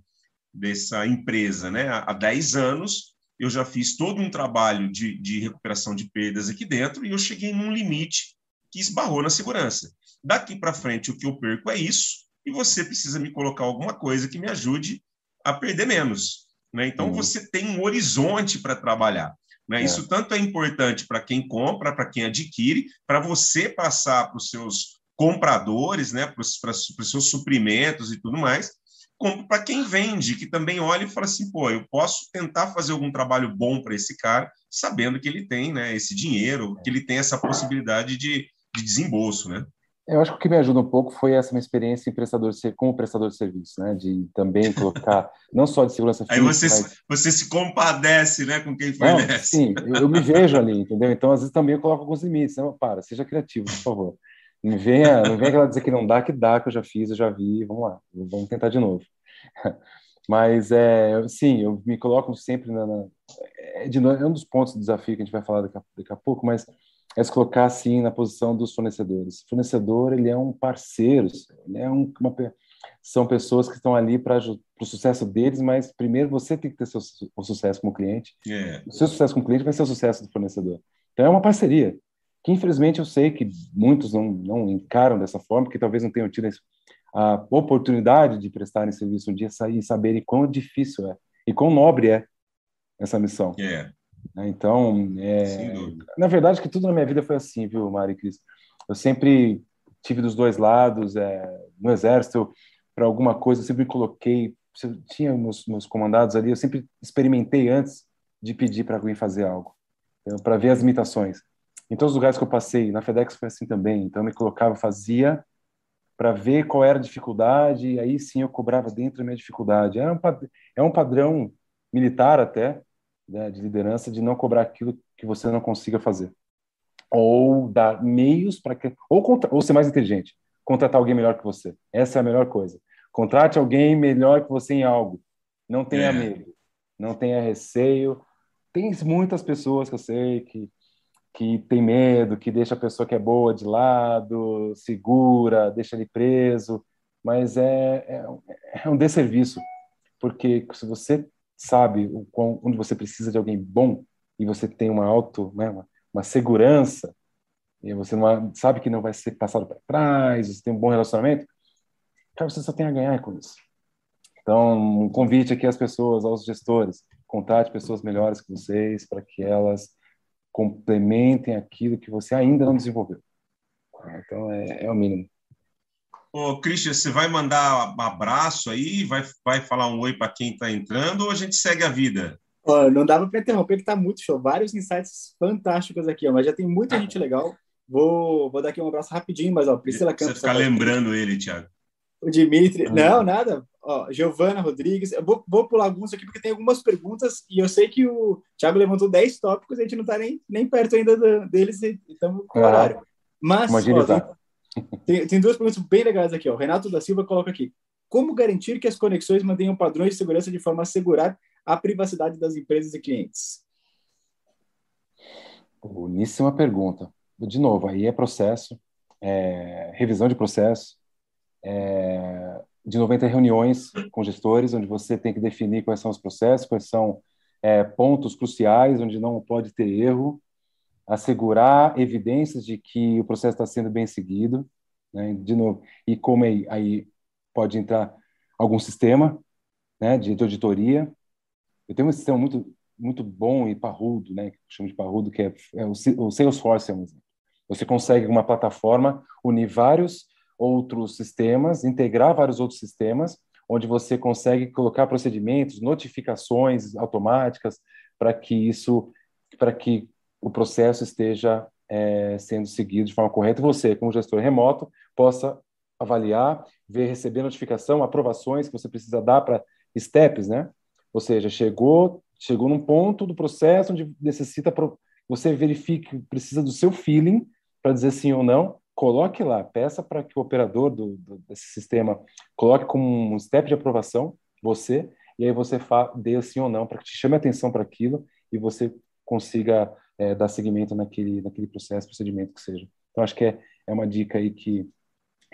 dessa empresa né? há 10 anos, eu já fiz todo um trabalho de, de recuperação de perdas aqui dentro e eu cheguei num limite que esbarrou na segurança. Daqui para frente, o que eu perco é isso, e você precisa me colocar alguma coisa que me ajude a perder menos. Né? Então, uhum. você tem um horizonte para trabalhar. Né? É. Isso tanto é importante para quem compra, para quem adquire, para você passar para os seus compradores, né? para os seus suprimentos e tudo mais, como para quem vende, que também olha e fala assim, pô, eu posso tentar fazer algum trabalho bom para esse cara, sabendo que ele tem né, esse dinheiro, que ele tem essa possibilidade de, de desembolso, né? Eu acho que o que me ajuda um pouco foi essa minha experiência em prestador de, como prestador de serviço, né? De também colocar, não só de segurança física. Aí você, mas... você se compadece, né, com quem fornece. Não, sim, eu, eu, me vejo ali, entendeu? Então, às vezes também eu coloco alguns limites. Não, para, seja criativo, por favor. Não venha, não venha aquela dizer que não dá, que dá, que eu já fiz, eu já vi, vamos lá, vamos tentar de novo. Mas, é, sim, eu me coloco sempre na. na é, de, é um dos pontos do desafio que a gente vai falar daqui a, daqui a pouco, mas é se colocar assim na posição dos fornecedores. O fornecedor ele é um parceiro, ele é um, uma, são pessoas que estão ali para o sucesso deles, mas primeiro você tem que ter seu, o sucesso como cliente. Yeah. É. O seu sucesso como cliente vai ser o sucesso do fornecedor. Então é uma parceria que infelizmente eu sei que muitos não, não encaram dessa forma, porque talvez não tenham tido a oportunidade de prestarem serviço um dia e saberem quão difícil é e quão nobre é essa missão. Yeah. Né? Então, é, na verdade, que tudo na minha vida foi assim, viu, Mari Cris? Eu sempre tive dos dois lados, é, no exército, para alguma coisa, eu sempre me coloquei, tinha meus, meus comandados ali, eu sempre experimentei antes de pedir para alguém fazer algo, para ver as limitações. Em todos os lugares que eu passei, na FedEx foi assim também, então eu me colocava, fazia para ver qual era a dificuldade, e aí sim eu cobrava dentro da minha dificuldade. É um, é um padrão militar até, né, de liderança de não cobrar aquilo que você não consiga fazer. Ou dar meios para que. Ou, contra, ou ser mais inteligente, contratar alguém melhor que você. Essa é a melhor coisa. Contrate alguém melhor que você em algo. Não tenha é. medo, não tenha receio. Tem muitas pessoas que eu sei que, que tem medo, que deixa a pessoa que é boa de lado, segura, deixa ele preso, mas é, é, é um desserviço, porque se você sabe onde você precisa de alguém bom e você tem uma auto, né, uma, uma segurança e você não, sabe que não vai ser passado para trás, você tem um bom relacionamento, cara, você só tem a ganhar com isso. Então, um convite aqui às pessoas, aos gestores, contate pessoas melhores que vocês para que elas complementem aquilo que você ainda não desenvolveu. Então, é, é o mínimo. Ô, Christian, você vai mandar um abraço aí, vai, vai falar um oi para quem está entrando ou a gente segue a vida? não dava para interromper, que está muito show. Vários insights fantásticos aqui, ó, mas já tem muita gente legal. Vou, vou dar aqui um abraço rapidinho, mas ó, Priscila Campos. Você ficar tá lembrando ele, Thiago. O Dimitri. Não, nada. Ó, Giovana Rodrigues. Eu vou, vou pular alguns aqui porque tem algumas perguntas e eu sei que o Thiago levantou 10 tópicos e a gente não está nem, nem perto ainda do, deles e estamos com o horário. Mas ó, tem, tem, tem, duas perguntas bem legais aqui. Ó. O Renato da Silva coloca aqui. Como garantir que as conexões mantenham padrões de segurança de forma a assegurar a privacidade das empresas e clientes? Boníssima pergunta. De novo, aí é processo, é, revisão de processo, é, de 90 reuniões com gestores, onde você tem que definir quais são os processos, quais são é, pontos cruciais, onde não pode ter erro, assegurar evidências de que o processo está sendo bem seguido, né, de novo, e como aí, aí pode entrar algum sistema né, de, auditoria. Eu tenho um sistema muito muito bom e parrudo, né, que chamo de parrudo, que é, é o, o Salesforce, é um. Você consegue uma plataforma unir vários outros sistemas, integrar vários outros sistemas, onde você consegue colocar procedimentos, notificações automáticas para que isso, para que o processo esteja é, sendo seguido de forma correta você, como gestor remoto, possa avaliar, ver, receber notificação, aprovações que você precisa dar para steps, né? Ou seja, chegou, chegou num ponto do processo onde necessita você verifique, precisa do seu feeling para dizer sim ou não, coloque lá, peça para que o operador do, do, desse sistema coloque como um step de aprovação você, e aí você dê sim ou não, para que te chame atenção para aquilo e você consiga é, dar seguimento naquele, naquele processo, procedimento que seja. Então, acho que é, é uma dica aí que,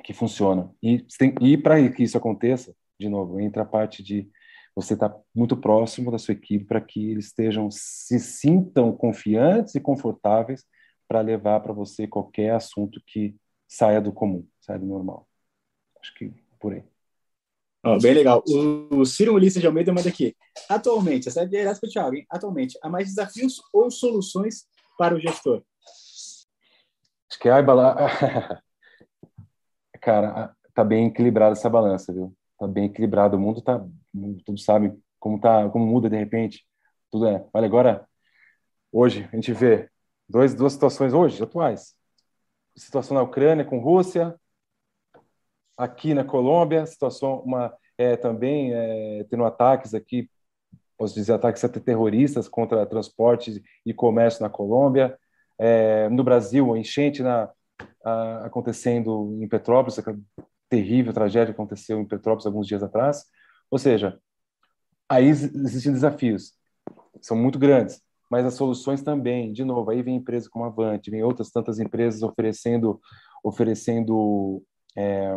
que funciona. E, e para que isso aconteça, de novo, entra a parte de você estar tá muito próximo da sua equipe para que eles estejam, se sintam confiantes e confortáveis para levar para você qualquer assunto que saia do comum, saia do normal. Acho que por aí. Oh, bem legal. O, o Ciro Ulisses de Almeida manda aqui. Atualmente, essa é direto para o Thiago, hein? Atualmente, há mais desafios ou soluções para o gestor? Acho que a Cara, tá bem equilibrada essa balança, viu? Tá bem equilibrado. O mundo tá. Tudo sabe como tá, como muda de repente. Tudo é. Olha, agora, hoje, a gente vê Dois, duas situações hoje, atuais. Situação na Ucrânia com Rússia, aqui na Colômbia, situação uma é, também é, tendo ataques aqui, posso dizer ataques terroristas contra transporte e comércio na Colômbia. É, no Brasil, a enchente na, a, acontecendo em Petrópolis, aquela terrível tragédia aconteceu em Petrópolis alguns dias atrás. Ou seja, aí existem desafios, são muito grandes mas as soluções também. De novo, aí vem empresas como a Avante, vem outras tantas empresas oferecendo, oferecendo é,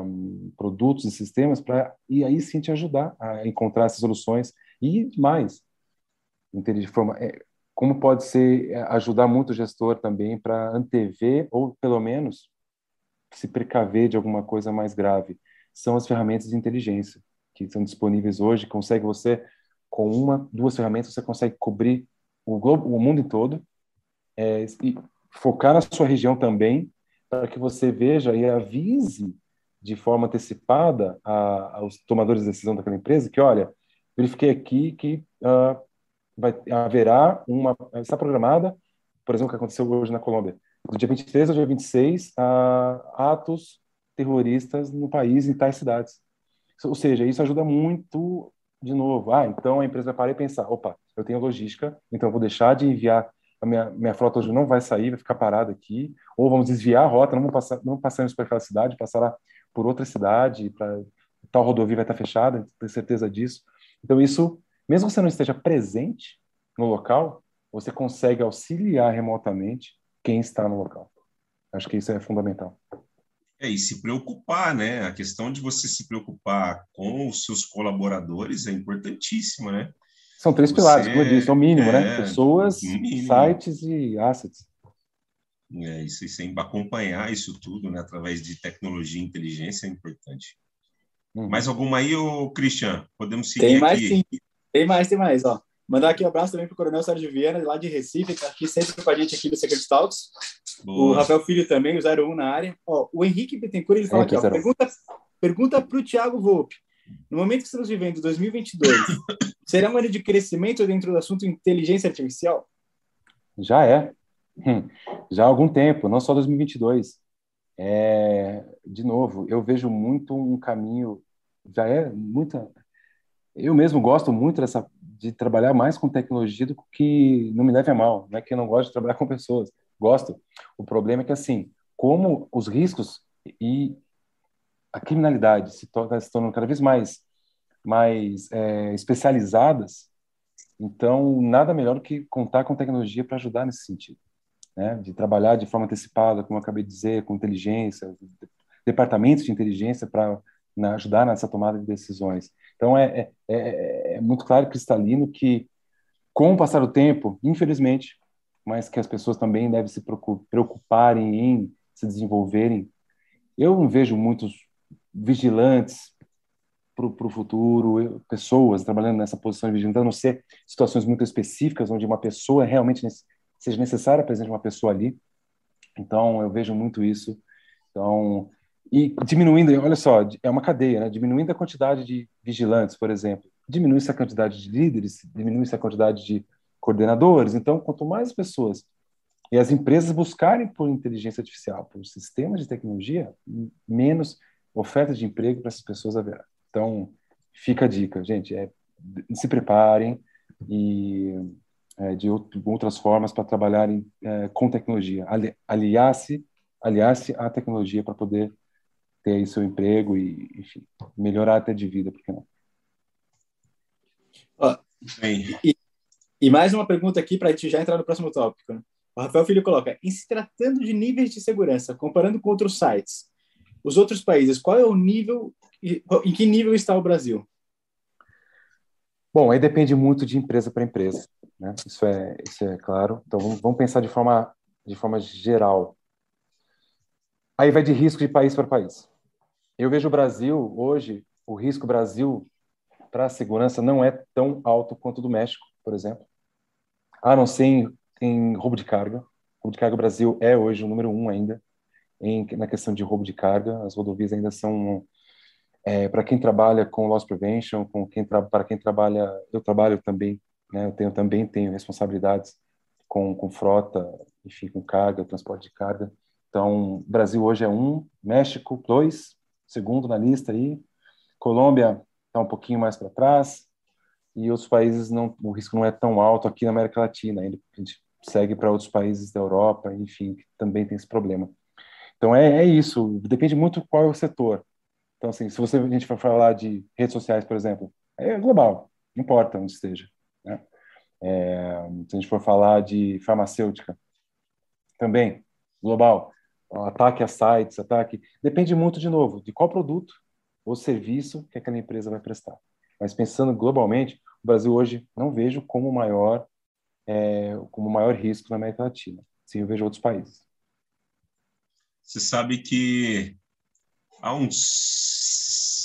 produtos e sistemas para e aí sim te ajudar a encontrar essas soluções e mais. De forma, é, como pode ser é, ajudar muito o gestor também para antever ou pelo menos se precaver de alguma coisa mais grave são as ferramentas de inteligência que são disponíveis hoje consegue você com uma duas ferramentas você consegue cobrir o, globo, o mundo todo, é, e focar na sua região também, para que você veja e avise de forma antecipada a, aos tomadores de decisão daquela empresa que, olha, verifiquei aqui que uh, vai, haverá uma, está programada, por exemplo, o que aconteceu hoje na Colômbia, do dia 23 ao dia 26, uh, atos terroristas no país, em tais cidades. Ou seja, isso ajuda muito, de novo, ah, então a empresa vai parar e pensar, opa, eu tenho logística, então eu vou deixar de enviar a minha, minha frota hoje não vai sair, vai ficar parada aqui, ou vamos desviar a rota, não vamos passar, não passarmos por aquela cidade, passar lá por outra cidade, para tal rodovia vai estar fechada, tenho certeza disso. Então isso, mesmo que você não esteja presente no local, você consegue auxiliar remotamente quem está no local. Acho que isso é fundamental. É, e se preocupar, né? A questão de você se preocupar com os seus colaboradores é importantíssima, né? São três Você, pilares, como eu disse, é o mínimo, né? é, né? Pessoas, mínimo. sites e assets. É, isso, isso acompanhar isso tudo, né? Através de tecnologia e inteligência é importante. Uhum. Mais alguma aí, ô Christian? Podemos seguir tem mais, aqui? Sim. Tem mais, tem mais, ó. Mandar aqui um abraço também para o Coronel Sérgio Viana, lá de Recife, que está aqui sempre com a gente aqui do Secret Talks. Boa. O Rafael Filho também, o 01 na área. Ó, o Henrique Bittencourt, ele fala é, aqui, ó, pergunta, pergunta para o Thiago Volpe. No momento que estamos vivendo, 2022, será um ano de crescimento dentro do assunto inteligência artificial? Já é. Já há algum tempo, não só 2022. É, de novo, eu vejo muito um caminho, já é muita. Eu mesmo gosto muito dessa, de trabalhar mais com tecnologia do que não me leve a mal, não é que eu não gosto de trabalhar com pessoas, gosto. O problema é que, assim, como os riscos e a criminalidade se, torna, se tornam cada vez mais, mais é, especializadas, então nada melhor do que contar com tecnologia para ajudar nesse sentido né, de trabalhar de forma antecipada, como eu acabei de dizer, com inteligência, departamentos de inteligência para ajudar nessa tomada de decisões. Então, é, é, é, é muito claro, cristalino, que com o passar do tempo, infelizmente, mas que as pessoas também devem se preocuparem em se desenvolverem. Eu não vejo muitos vigilantes para o futuro, pessoas trabalhando nessa posição de vigilante, a não ser situações muito específicas, onde uma pessoa realmente seja necessária a presença de uma pessoa ali. Então, eu vejo muito isso. Então, e diminuindo, olha só, é uma cadeia, né? Diminuindo a quantidade de vigilantes, por exemplo, diminui-se a quantidade de líderes, diminui-se a quantidade de coordenadores. Então, quanto mais pessoas e as empresas buscarem por inteligência artificial, por sistemas de tecnologia, menos oferta de emprego para essas pessoas haverá. Então, fica a dica, gente, é, se preparem e é, de outras formas para trabalharem é, com tecnologia, ali, aliar-se aliar-se à tecnologia para poder ter aí seu emprego e, enfim, melhorar até de vida, por que não? e, e, mais uma pergunta aqui para a gente já entrar no próximo tópico. Né? O Rafael Filho coloca: em se tratando de níveis de segurança, comparando com outros sites, os outros países, qual é o nível, em que nível está o Brasil? Bom, aí depende muito de empresa para empresa. Né? Isso, é, isso é claro. Então, vamos, vamos pensar de forma, de forma geral. Aí vai de risco de país para país. Eu vejo o Brasil, hoje, o risco Brasil para a segurança não é tão alto quanto o do México, por exemplo. A não ser em, em roubo de carga. Roubo de carga Brasil é hoje o número um ainda em, na questão de roubo de carga. As rodovias ainda são é, para quem trabalha com loss prevention, com quem para quem trabalha, eu trabalho também né? Eu tenho, também tenho responsabilidades com, com frota, enfim, com carga, transporte de carga. Então, Brasil hoje é um, México dois, segundo na lista aí, Colômbia está um pouquinho mais para trás e outros países não, o risco não é tão alto aqui na América Latina. Ainda a gente segue para outros países da Europa, enfim, que também tem esse problema. Então é, é isso. Depende muito qual é o setor. Então assim, se você a gente for falar de redes sociais, por exemplo, é global, não importa onde esteja. Né? É, se a gente for falar de farmacêutica, também, global, ataque a sites, ataque. Depende muito, de novo, de qual produto ou serviço que aquela empresa vai prestar. Mas pensando globalmente, o Brasil hoje não vejo como maior, é, como maior risco na América Latina. Sim, eu vejo outros países. Você sabe que há uns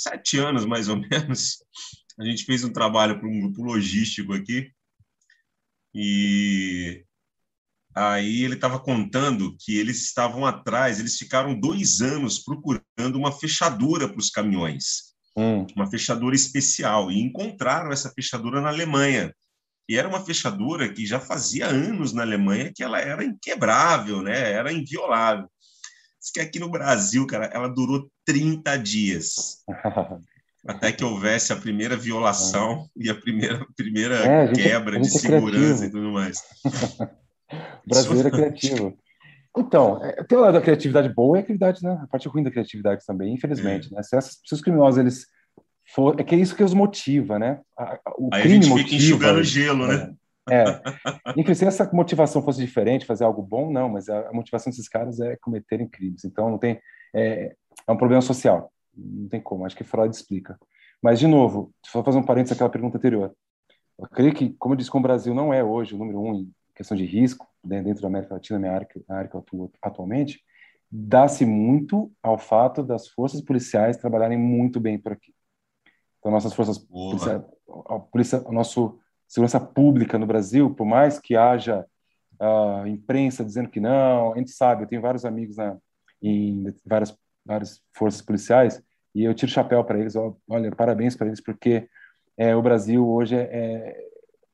sete anos, mais ou menos, a gente fez um trabalho para um grupo logístico aqui e aí ele estava contando que eles estavam atrás, eles ficaram dois anos procurando uma fechadura para os caminhões, hum. uma fechadura especial, e encontraram essa fechadura na Alemanha. E era uma fechadura que já fazia anos na Alemanha que ela era inquebrável, né? era inviolável. Diz que aqui no Brasil, cara, ela durou 30 dias. até que houvesse a primeira violação é. e a primeira, primeira é, a gente, quebra de é segurança e tudo mais. o brasileiro é criativo. Então, é, tem o lado da criatividade boa e a criatividade, né? A parte ruim da criatividade também, infelizmente. É. Né? Se, essas, se os criminosos eles for, é que é isso que os motiva, né? O Aí crime a gente motiva, fica enxugando gelo, né? É. Enfim, se essa motivação fosse diferente, fazer algo bom, não, mas a, a motivação desses caras é cometerem crimes. Então, não tem. É, é um problema social. Não tem como, acho que Freud explica. Mas, de novo, só fazer um parênteses àquela pergunta anterior. Eu creio que, como eu disse, como o Brasil não é hoje o número um em questão de risco, né, dentro da América Latina, minha área, a área que eu atuo atualmente, dá-se muito ao fato das forças policiais trabalharem muito bem por aqui. Então, nossas forças policiais, a polícia, a nossa segurança pública no Brasil, por mais que haja uh, imprensa dizendo que não, a gente sabe, eu tenho vários amigos na, em várias várias forças policiais, e eu tiro chapéu para eles, olha, parabéns para eles, porque é, o Brasil hoje é, é,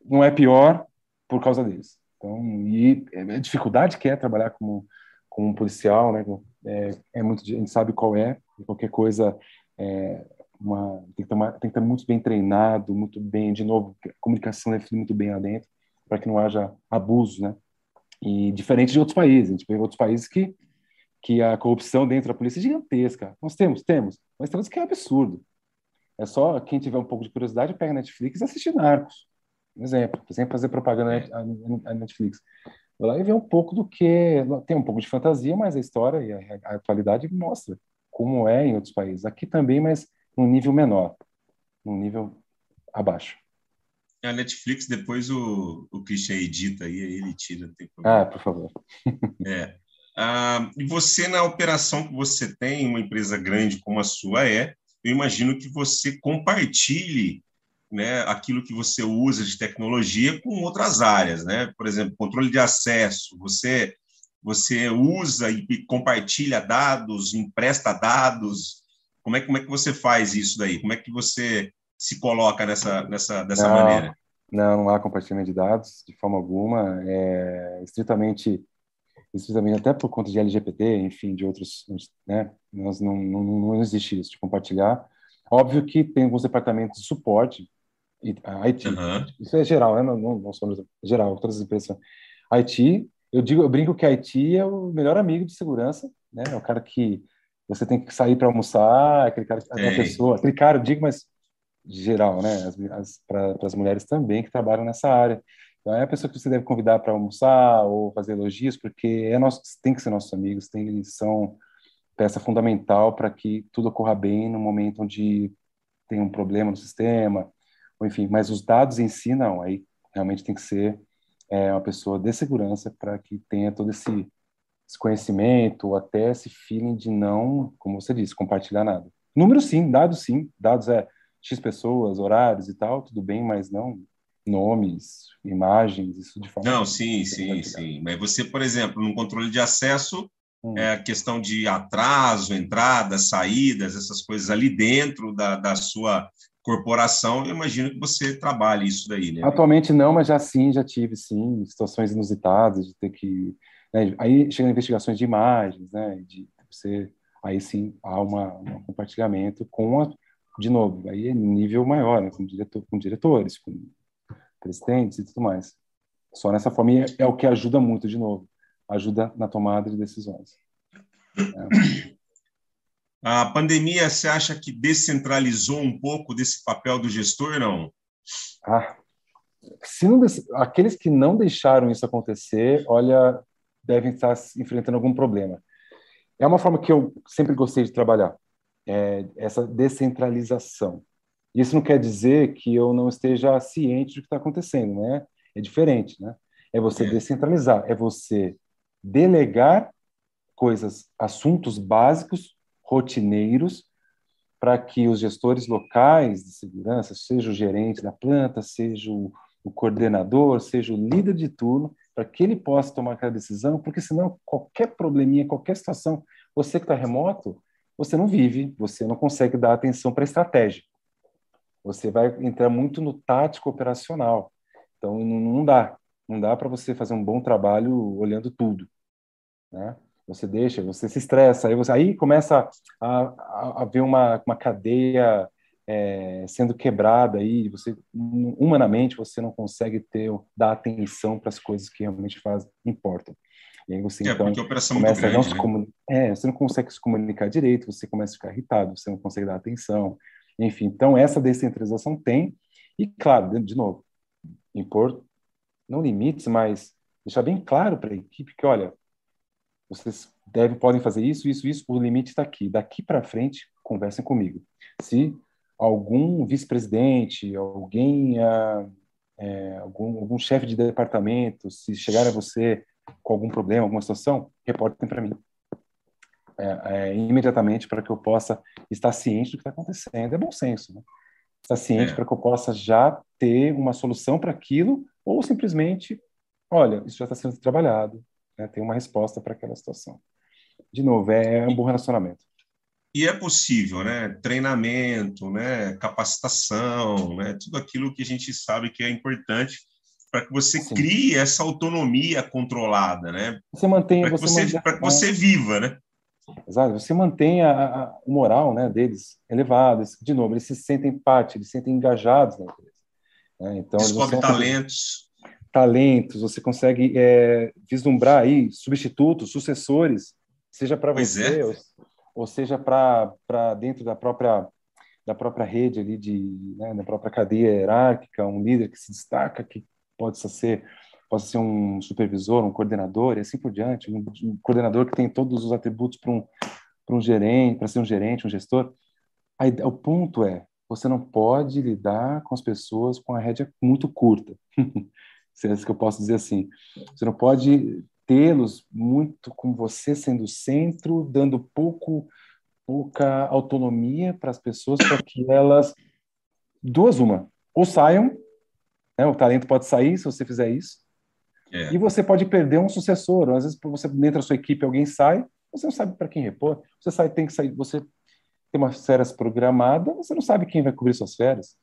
não é pior por causa deles. Então, e a dificuldade que é trabalhar como, como um policial, né? É, é muito, a gente sabe qual é, qualquer coisa é, uma, tem, que tomar, tem que estar muito bem treinado, muito bem, de novo, a comunicação é muito bem lá dentro, para que não haja abuso, né? E diferente de outros países, a gente vê outros países que, que a corrupção dentro da polícia é gigantesca. Nós temos, temos, mas temos que é absurdo. É só quem tiver um pouco de curiosidade, pega a Netflix e assiste Narcos. Um exemplo, sem fazer propaganda a Netflix. Vai lá e vê um pouco do que. Tem um pouco de fantasia, mas a história e a, a atualidade mostra como é em outros países. Aqui também, mas num nível menor, num nível abaixo. A Netflix, depois o, o Christian edita aí, aí ele tira. Ah, por favor. é. Ah, e você, na operação que você tem, uma empresa grande como a sua é, eu imagino que você compartilhe né, aquilo que você usa de tecnologia com outras áreas, né? Por exemplo, controle de acesso. Você você usa e compartilha dados, empresta dados, como é, como é que você faz isso daí? Como é que você se coloca nessa, nessa dessa não, maneira? Não, não há compartilhamento de dados de forma alguma. É estritamente, estritamente até por conta de LGPD, enfim, de outros, né? Nós não, não, não existe isso de compartilhar. Óbvio que tem alguns departamentos de suporte, IT, uhum. isso é geral, né? Não, não, não somos geral, todas as empresas. IT, eu digo, eu brinco que IT é o melhor amigo de segurança, né? É o cara que você tem que sair para almoçar, aquele cara, aquela pessoa, aquele cara, digo, mas geral, né? Para as mulheres também que trabalham nessa área. Então é a pessoa que você deve convidar para almoçar ou fazer elogios, porque é nosso, tem que ser nossos amigos, tem, eles são peça fundamental para que tudo ocorra bem no momento onde tem um problema no sistema, ou enfim. Mas os dados em si, não. Aí realmente tem que ser é, uma pessoa de segurança para que tenha todo esse esse conhecimento, até esse feeling de não, como você disse, compartilhar nada. Números sim, dados sim, dados é X pessoas, horários e tal, tudo bem, mas não nomes, imagens, isso de forma... Não, sim, sim, sim. Mas você, por exemplo, no controle de acesso, hum. é a questão de atraso, entradas, saídas, essas coisas ali dentro da, da sua corporação, eu imagino que você trabalhe isso daí, né? Atualmente não, mas já sim, já tive sim, situações inusitadas de ter que né? Aí chega investigações de imagens, né? De você, aí sim há uma, um compartilhamento com a, de novo, aí é nível maior, né? com, diretor, com diretores, com presidentes e tudo mais. Só nessa forma é, é o que ajuda muito, de novo, ajuda na tomada de decisões. É. A pandemia, você acha que descentralizou um pouco desse papel do gestor, não? Ah, não, aqueles que não deixaram isso acontecer, olha, devem estar enfrentando algum problema. É uma forma que eu sempre gostei de trabalhar, é essa descentralização. Isso não quer dizer que eu não esteja ciente do que está acontecendo, né? É diferente, né? É você é. descentralizar, é você delegar coisas, assuntos básicos, rotineiros, para que os gestores locais de segurança, seja o gerente da planta, seja o, o coordenador, seja o líder de turno, para que ele possa tomar aquela decisão, porque senão qualquer probleminha, qualquer situação, você que está remoto, você não vive, você não consegue dar atenção para a estratégia. Você vai entrar muito no tático operacional. Então não dá, não dá para você fazer um bom trabalho olhando tudo, né? Você deixa, você se estressa, aí, você, aí começa a, a, a ver uma, uma cadeia é, sendo quebrada aí, você humanamente você não consegue ter dar atenção para as coisas que realmente fazem importam. E aí você é, então começa a não se né? é, você não consegue se comunicar direito, você começa a ficar irritado, você não consegue dar atenção, enfim. Então essa descentralização tem e claro, de novo, impor não limites, mas deixar bem claro para a equipe que olha, vocês devem podem fazer isso, isso, isso, o limite está aqui. Daqui para frente, conversem comigo. Se algum vice-presidente, alguém, uh, é, algum, algum chefe de departamento, se chegar a você com algum problema, alguma situação, reportem para mim. É, é, imediatamente para que eu possa estar ciente do que está acontecendo. É bom senso, né? Estar ciente é. para que eu possa já ter uma solução para aquilo ou simplesmente, olha, isso já está sendo trabalhado, né? tem uma resposta para aquela situação. De novo, é, é um bom relacionamento e é possível, né? Treinamento, né? Capacitação, né? Tudo aquilo que a gente sabe que é importante para que você Sim. crie essa autonomia controlada, né? Você mantém, para que você, você para que você viva, né? Exato, você mantém a, a, o moral, né, deles elevado. De novo, eles se sentem parte, eles se sentem engajados na empresa. Né? Então, Descobre talentos. Talentos, você consegue é, vislumbrar aí substitutos, sucessores, seja para você é. ou, ou, seja para dentro da própria da própria rede ali de né, da própria cadeia hierárquica, um líder que se destaca, que pode ser pode ser um supervisor, um coordenador e assim por diante, um, um coordenador que tem todos os atributos para um para um gerente, para ser um gerente, um gestor. Aí, o ponto é, você não pode lidar com as pessoas com a rédea muito curta. se é isso que eu posso dizer assim. Você não pode tê-los muito com você sendo o centro, dando pouco pouca autonomia para as pessoas para que elas duas uma ou saiam, né, o talento pode sair se você fizer isso, é. e você pode perder um sucessor. Às vezes você dentro da sua equipe alguém sai, você não sabe para quem repor. Você sai tem que sair, você tem umas férias programadas, você não sabe quem vai cobrir suas férias.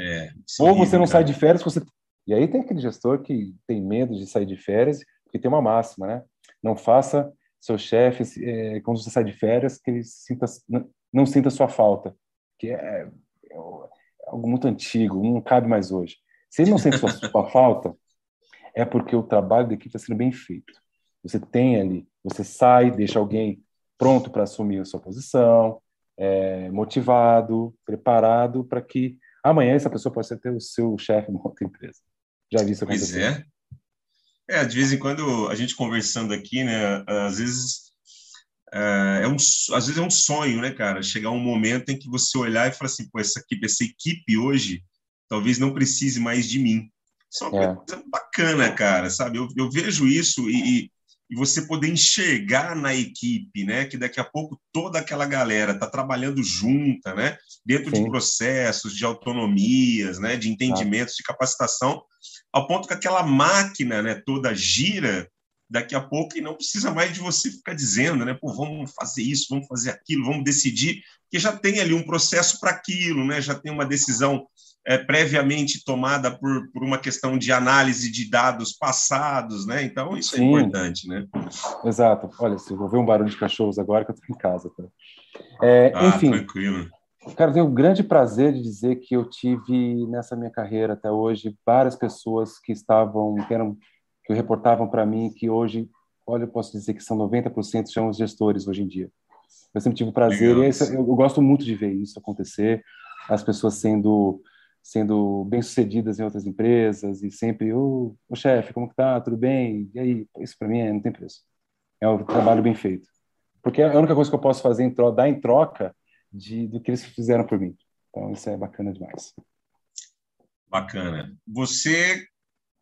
É, ou você não cara. sai de férias, você e aí tem aquele gestor que tem medo de sair de férias porque tem uma máxima, né? Não faça seu chefe, é, quando você sai de férias, que ele sinta, não, não sinta sua falta, que é, é, algo muito antigo, não cabe mais hoje. Se ele não sente sua, sua falta, é porque o trabalho da equipe está sendo bem feito. Você tem ali, você sai, deixa alguém pronto para assumir a sua posição, é, motivado, preparado para que amanhã essa pessoa possa ser o seu chefe numa outra empresa. Já vi isso acontecer. Pois é. É, de vez em quando a gente conversando aqui, né? Às vezes é, é um, às vezes é um sonho, né, cara? Chegar um momento em que você olhar e falar assim, pô, essa equipe, essa equipe hoje talvez não precise mais de mim. Isso é uma é. coisa bacana, cara, sabe? Eu, eu vejo isso e, e você poder enxergar na equipe, né, que daqui a pouco toda aquela galera está trabalhando junta, né, dentro Sim. de processos, de autonomias, né, de entendimentos, de capacitação, ao ponto que aquela máquina, né, toda gira daqui a pouco e não precisa mais de você ficar dizendo, né, pô, vamos fazer isso, vamos fazer aquilo, vamos decidir, que já tem ali um processo para aquilo, né, já tem uma decisão é, previamente tomada por, por uma questão de análise de dados passados, né? Então, isso é Sim. é importante, né? Exato. Olha, se eu vou ver um barulho de cachorros agora que eu estou em casa, tá? É, ah, enfim, tranquilo. Cara, tenho o grande prazer de dizer que eu tive nessa minha carreira até hoje várias pessoas que estavam, que, eram, que reportavam para mim que hoje, olha, eu posso dizer que são 90% são os gestores hoje em dia. Eu sempre tive o prazer, Legal. e eu, eu gosto muito de ver isso acontecer, as pessoas sendo sendo bem-sucedidas em outras empresas e sempre, ô, oh, chefe, como que tá? Tudo bem? E aí? Isso para mim é, não tem preço. É um trabalho bem feito. Porque é a única coisa que eu posso fazer, em troca, dar em troca de, do que eles fizeram por mim. Então, isso é bacana demais. Bacana. Você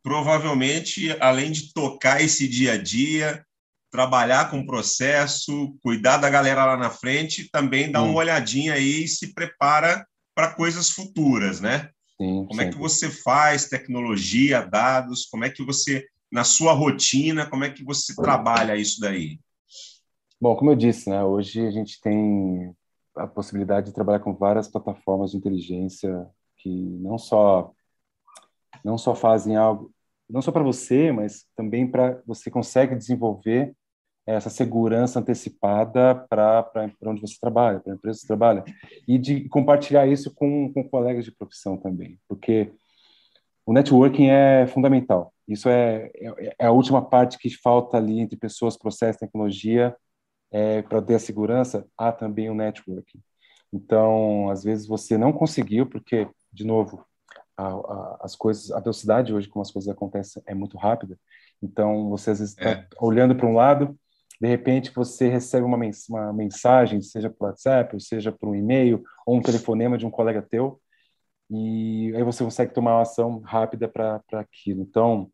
provavelmente, além de tocar esse dia a dia, trabalhar com o processo, cuidar da galera lá na frente, também dá hum. uma olhadinha aí e se prepara para coisas futuras, né? Sim, como sempre. é que você faz tecnologia, dados? Como é que você, na sua rotina, como é que você trabalha isso daí? Bom, como eu disse, né, hoje a gente tem a possibilidade de trabalhar com várias plataformas de inteligência que não só não só fazem algo, não só para você, mas também para você consegue desenvolver essa segurança antecipada para onde você trabalha, para a empresa que você trabalha, e de compartilhar isso com, com colegas de profissão também, porque o networking é fundamental. Isso é, é, é a última parte que falta ali entre pessoas, processo, tecnologia, é, para ter a segurança, há também o networking. Então, às vezes você não conseguiu, porque, de novo, a, a, as coisas, a velocidade hoje como as coisas acontecem é muito rápida. Então, você às vezes está é. olhando para um lado de repente você recebe uma, mens uma mensagem, seja por WhatsApp, ou seja por um e-mail, ou um telefonema de um colega teu, e aí você consegue tomar uma ação rápida para aquilo. Então,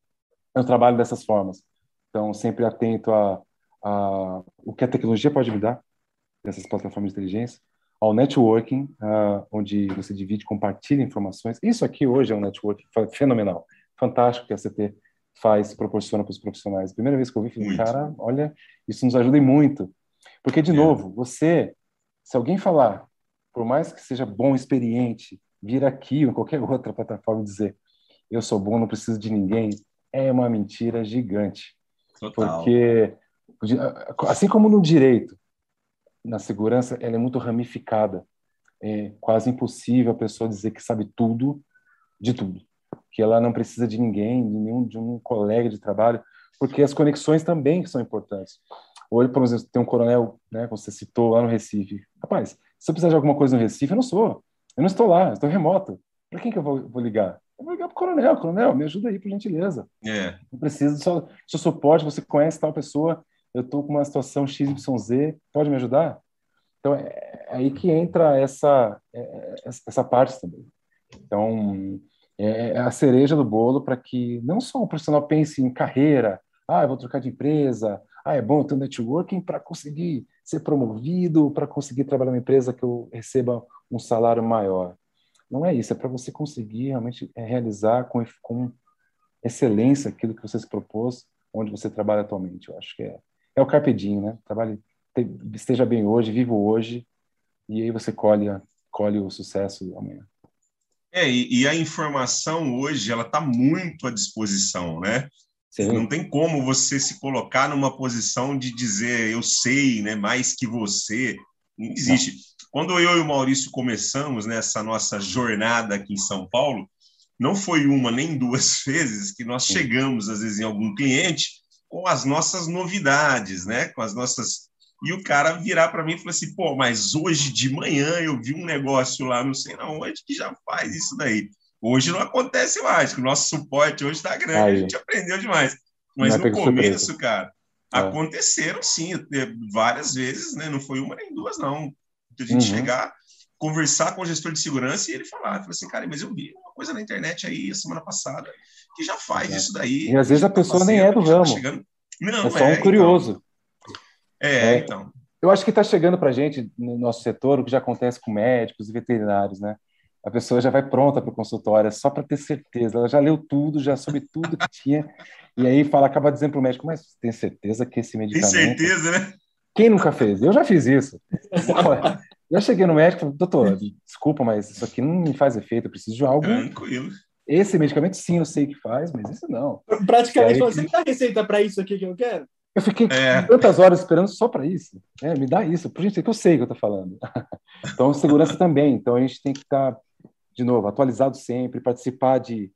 eu trabalho dessas formas. Então, sempre atento a, a o que a tecnologia pode me dar, dessas plataformas de inteligência, ao networking, onde você divide, compartilha informações. Isso aqui hoje é um networking fenomenal, fantástico que a CT faz, proporciona para os profissionais. Primeira vez que eu vi, falei, cara, olha, isso nos ajuda muito. Porque, de é. novo, você, se alguém falar, por mais que seja bom, experiente, vir aqui ou em qualquer outra plataforma e dizer, eu sou bom, não preciso de ninguém, é uma mentira gigante. Total. Porque, assim como no direito, na segurança, ela é muito ramificada. É quase impossível a pessoa dizer que sabe tudo de tudo. Que ela não precisa de ninguém, de nenhum de um colega de trabalho, porque as conexões também são importantes. Hoje, por exemplo, tem um coronel, né, você citou lá no Recife. Rapaz, se eu precisar de alguma coisa no Recife, eu não sou. Eu não estou lá, eu estou remoto. Para quem que eu vou, vou ligar? Eu vou ligar para o coronel. Coronel, me ajuda aí, por gentileza. É. Eu preciso do seu, seu suporte, você conhece tal pessoa, eu estou com uma situação XYZ, pode me ajudar? Então, é, é aí que entra essa, é, é essa parte também. Então, é, é a cereja do bolo para que não só o profissional pense em carreira, ah, eu vou trocar de empresa, ah, é bom ter um networking para conseguir ser promovido, para conseguir trabalhar numa empresa que eu receba um salário maior. Não é isso, é para você conseguir realmente é, realizar com, com excelência aquilo que você se propôs, onde você trabalha atualmente. Eu acho que é, é o carpe diem, né? Trabalhe, esteja bem hoje, viva hoje, e aí você colhe, colhe o sucesso amanhã. É, e, e a informação hoje, ela está muito à disposição, né? Sim. Não tem como você se colocar numa posição de dizer eu sei né, mais que você. Não existe. Não. Quando eu e o Maurício começamos nessa nossa jornada aqui em São Paulo, não foi uma nem duas vezes que nós chegamos, às vezes, em algum cliente com as nossas novidades, né? com as nossas. E o cara virar para mim e falar assim: pô, mas hoje de manhã eu vi um negócio lá, não sei onde, que já faz isso daí. Hoje não acontece mais, que o nosso suporte hoje está grande, Aí. a gente aprendeu demais. Mas no começo, surpresa. cara, é. aconteceram sim, várias vezes, né? Não foi uma nem duas, não de a gente uhum. chegar, conversar com o gestor de segurança e ele falar, falar assim, cara, mas eu vi uma coisa na internet aí a semana passada que já faz é. isso daí. E às vezes a tá pessoa nem é do ramo. Tá Não, é só um é, curioso. Então. É, então. Eu acho que está chegando para a gente, no nosso setor, o que já acontece com médicos e veterinários, né? A pessoa já vai pronta para o consultório, só para ter certeza. Ela já leu tudo, já soube tudo que tinha. E aí fala, acaba dizendo para o médico, mas tem certeza que esse medicamento... Tem certeza, né? Quem nunca fez? Eu já fiz isso. Eu cheguei no médico e falei, doutor, desculpa, mas isso aqui não me faz efeito, eu preciso de algo. Tranquilo. Esse medicamento, sim, eu sei que faz, mas isso não. Praticamente, aí, você me dá receita para isso aqui que eu quero? Eu fiquei é. tantas horas esperando só para isso. É, me dá isso, por gente, que eu sei que eu estou falando. então, segurança também. Então, a gente tem que estar, tá, de novo, atualizado sempre, participar de,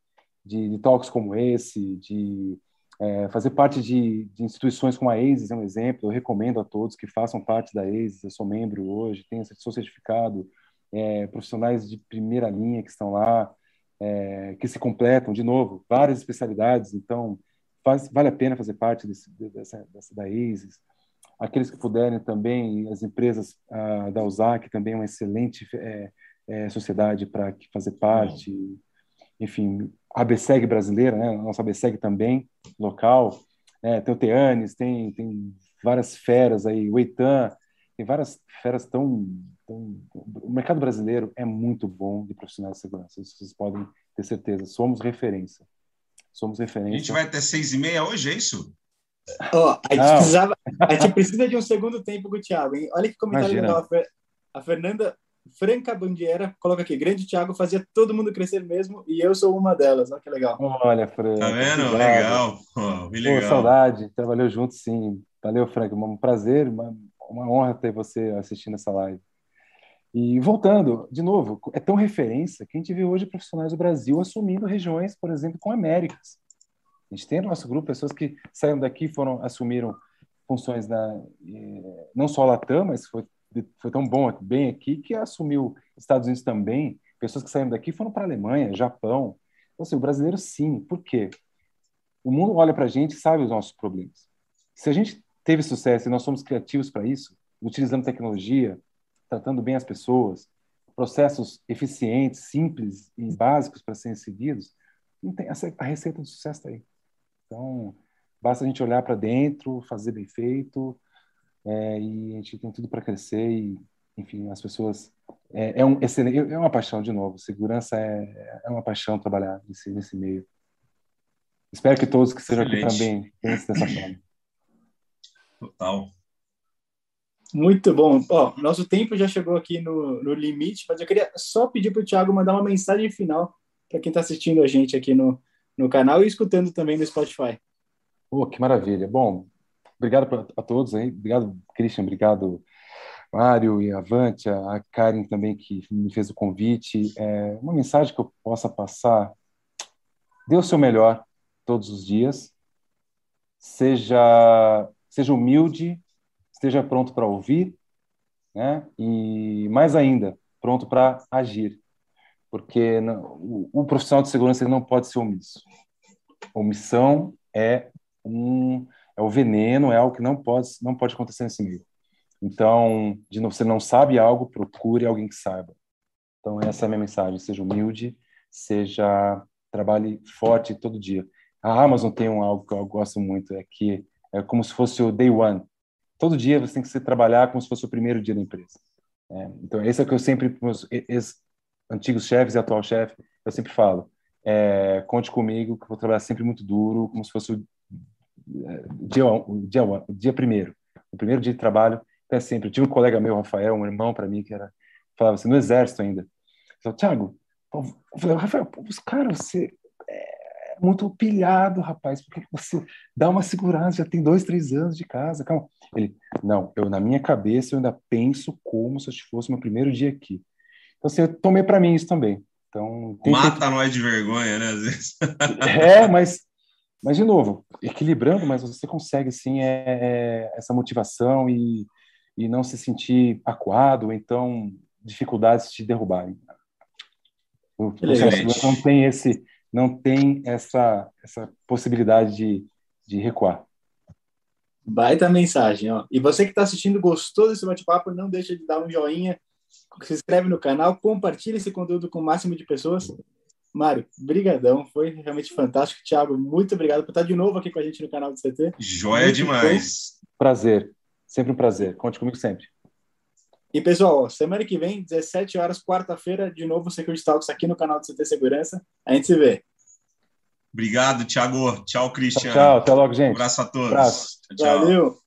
de, de talks como esse, de é, fazer parte de, de, instituições como a ASIS é um exemplo, eu recomendo a todos que façam parte da ASIS, eu sou membro hoje, tenho sou certificado, é, profissionais de primeira linha que estão lá, é, que se completam, de novo, várias especialidades, então faz, vale a pena fazer parte desse, dessa, dessa, da ASIS. Aqueles que puderem também, as empresas da USAC também é uma excelente é, é, sociedade para fazer parte, enfim, a ABSEG brasileira, né? a nossa ABSEG também, local, é, tem o Teanes, tem, tem várias feras aí, o Eitan, tem várias feras tão, tão, O mercado brasileiro é muito bom de profissionais de segurança, vocês podem ter certeza, somos referência. Somos referência. A gente vai até seis e meia hoje, é isso? Oh, a, gente precisava, a gente precisa de um segundo tempo com o Thiago, hein? Olha que comentário Imagina. legal. A Fernanda Franca Bandiera coloca aqui: Grande Thiago fazia todo mundo crescer mesmo e eu sou uma delas. Olha que legal. Olha, Franca. Tá vendo? Legal. Pô, legal. Pô, saudade. Trabalhou junto, sim. Valeu, Franca. Um prazer, uma, uma honra ter você assistindo essa live. E voltando, de novo, é tão referência que a gente vê hoje profissionais do Brasil assumindo regiões, por exemplo, com Américas. A gente tem no nosso grupo pessoas que saíram daqui foram assumiram funções na eh, não só Latam, mas foi foi tão bom bem aqui que assumiu Estados Unidos também. Pessoas que saíram daqui foram para Alemanha, Japão. Então, assim, o brasileiro, sim. Por quê? O mundo olha para a gente e sabe os nossos problemas. Se a gente teve sucesso e nós somos criativos para isso, utilizando tecnologia, tratando bem as pessoas, processos eficientes, simples e básicos para serem seguidos, tem, a receita do sucesso está aí. Então, basta a gente olhar para dentro, fazer bem feito, é, e a gente tem tudo para crescer e, enfim, as pessoas é, é, um excelente, é uma paixão de novo. Segurança é, é uma paixão trabalhar nesse, nesse meio. Espero que todos que estejam aqui também pensem dessa forma. Total. Muito bom. Ó, nosso tempo já chegou aqui no, no limite, mas eu queria só pedir para o Thiago mandar uma mensagem final para quem está assistindo a gente aqui no, no canal e escutando também no Spotify. Oh, que maravilha. Bom, obrigado a todos aí. Obrigado, Christian. Obrigado, Mário e Avante, a Karen também que me fez o convite. É uma mensagem que eu possa passar. Dê o seu melhor todos os dias. Seja, seja humilde, esteja pronto para ouvir, né? E mais ainda, pronto para agir, porque o, profissional de segurança não pode ser omisso. Omissão é um é o veneno, é algo que não pode não pode acontecer nesse meio. Então, de novo, você não sabe algo, procure alguém que saiba. Então, essa é a minha mensagem. Seja humilde, seja trabalhe forte todo dia. A Amazon tem um algo que eu gosto muito, é que é como se fosse o day one. Todo dia você tem que se trabalhar como se fosse o primeiro dia da empresa. É, então, esse é o que eu sempre, para meus antigos chefes e atual chefe, eu sempre falo. É, conte comigo, que eu vou trabalhar sempre muito duro, como se fosse o é, dia, o dia, o dia primeiro. O primeiro dia de trabalho é sempre. Eu tive um colega meu, Rafael, um irmão para mim, que era, falava assim, no exército ainda. Falei, Thiago, eu falei, Rafael, cara, você muito pilhado, rapaz, por que você dá uma segurança? Já tem dois, três anos de casa, calma. Ele, não, eu na minha cabeça eu ainda penso como se fosse meu primeiro dia aqui. Então, assim, eu tomei para mim isso também. Então, Mata que... nós de vergonha, né, às vezes. É, mas mas, de novo, equilibrando, mas você consegue, sim, é, essa motivação e, e não se sentir acuado, ou então dificuldades te derrubarem. O não tem esse, não tem essa, essa possibilidade de, de recuar. Baita mensagem, ó. E você que está assistindo, gostou desse bate-papo, não deixa de dar um joinha, se inscreve no canal, compartilha esse conteúdo com o máximo de pessoas. Mário, brigadão, foi realmente fantástico. Thiago, muito obrigado por estar de novo aqui com a gente no canal do CT. Joia muito demais. Bom. Prazer, sempre um prazer. Conte comigo sempre. E pessoal, semana que vem, 17 horas, quarta-feira, de novo Security Talks aqui no canal do CT Segurança. A gente se vê. Obrigado, Thiago. Tchau, Cristian. Tchau, tchau. até logo, gente. Um abraço a todos. Tchau, tchau. Valeu.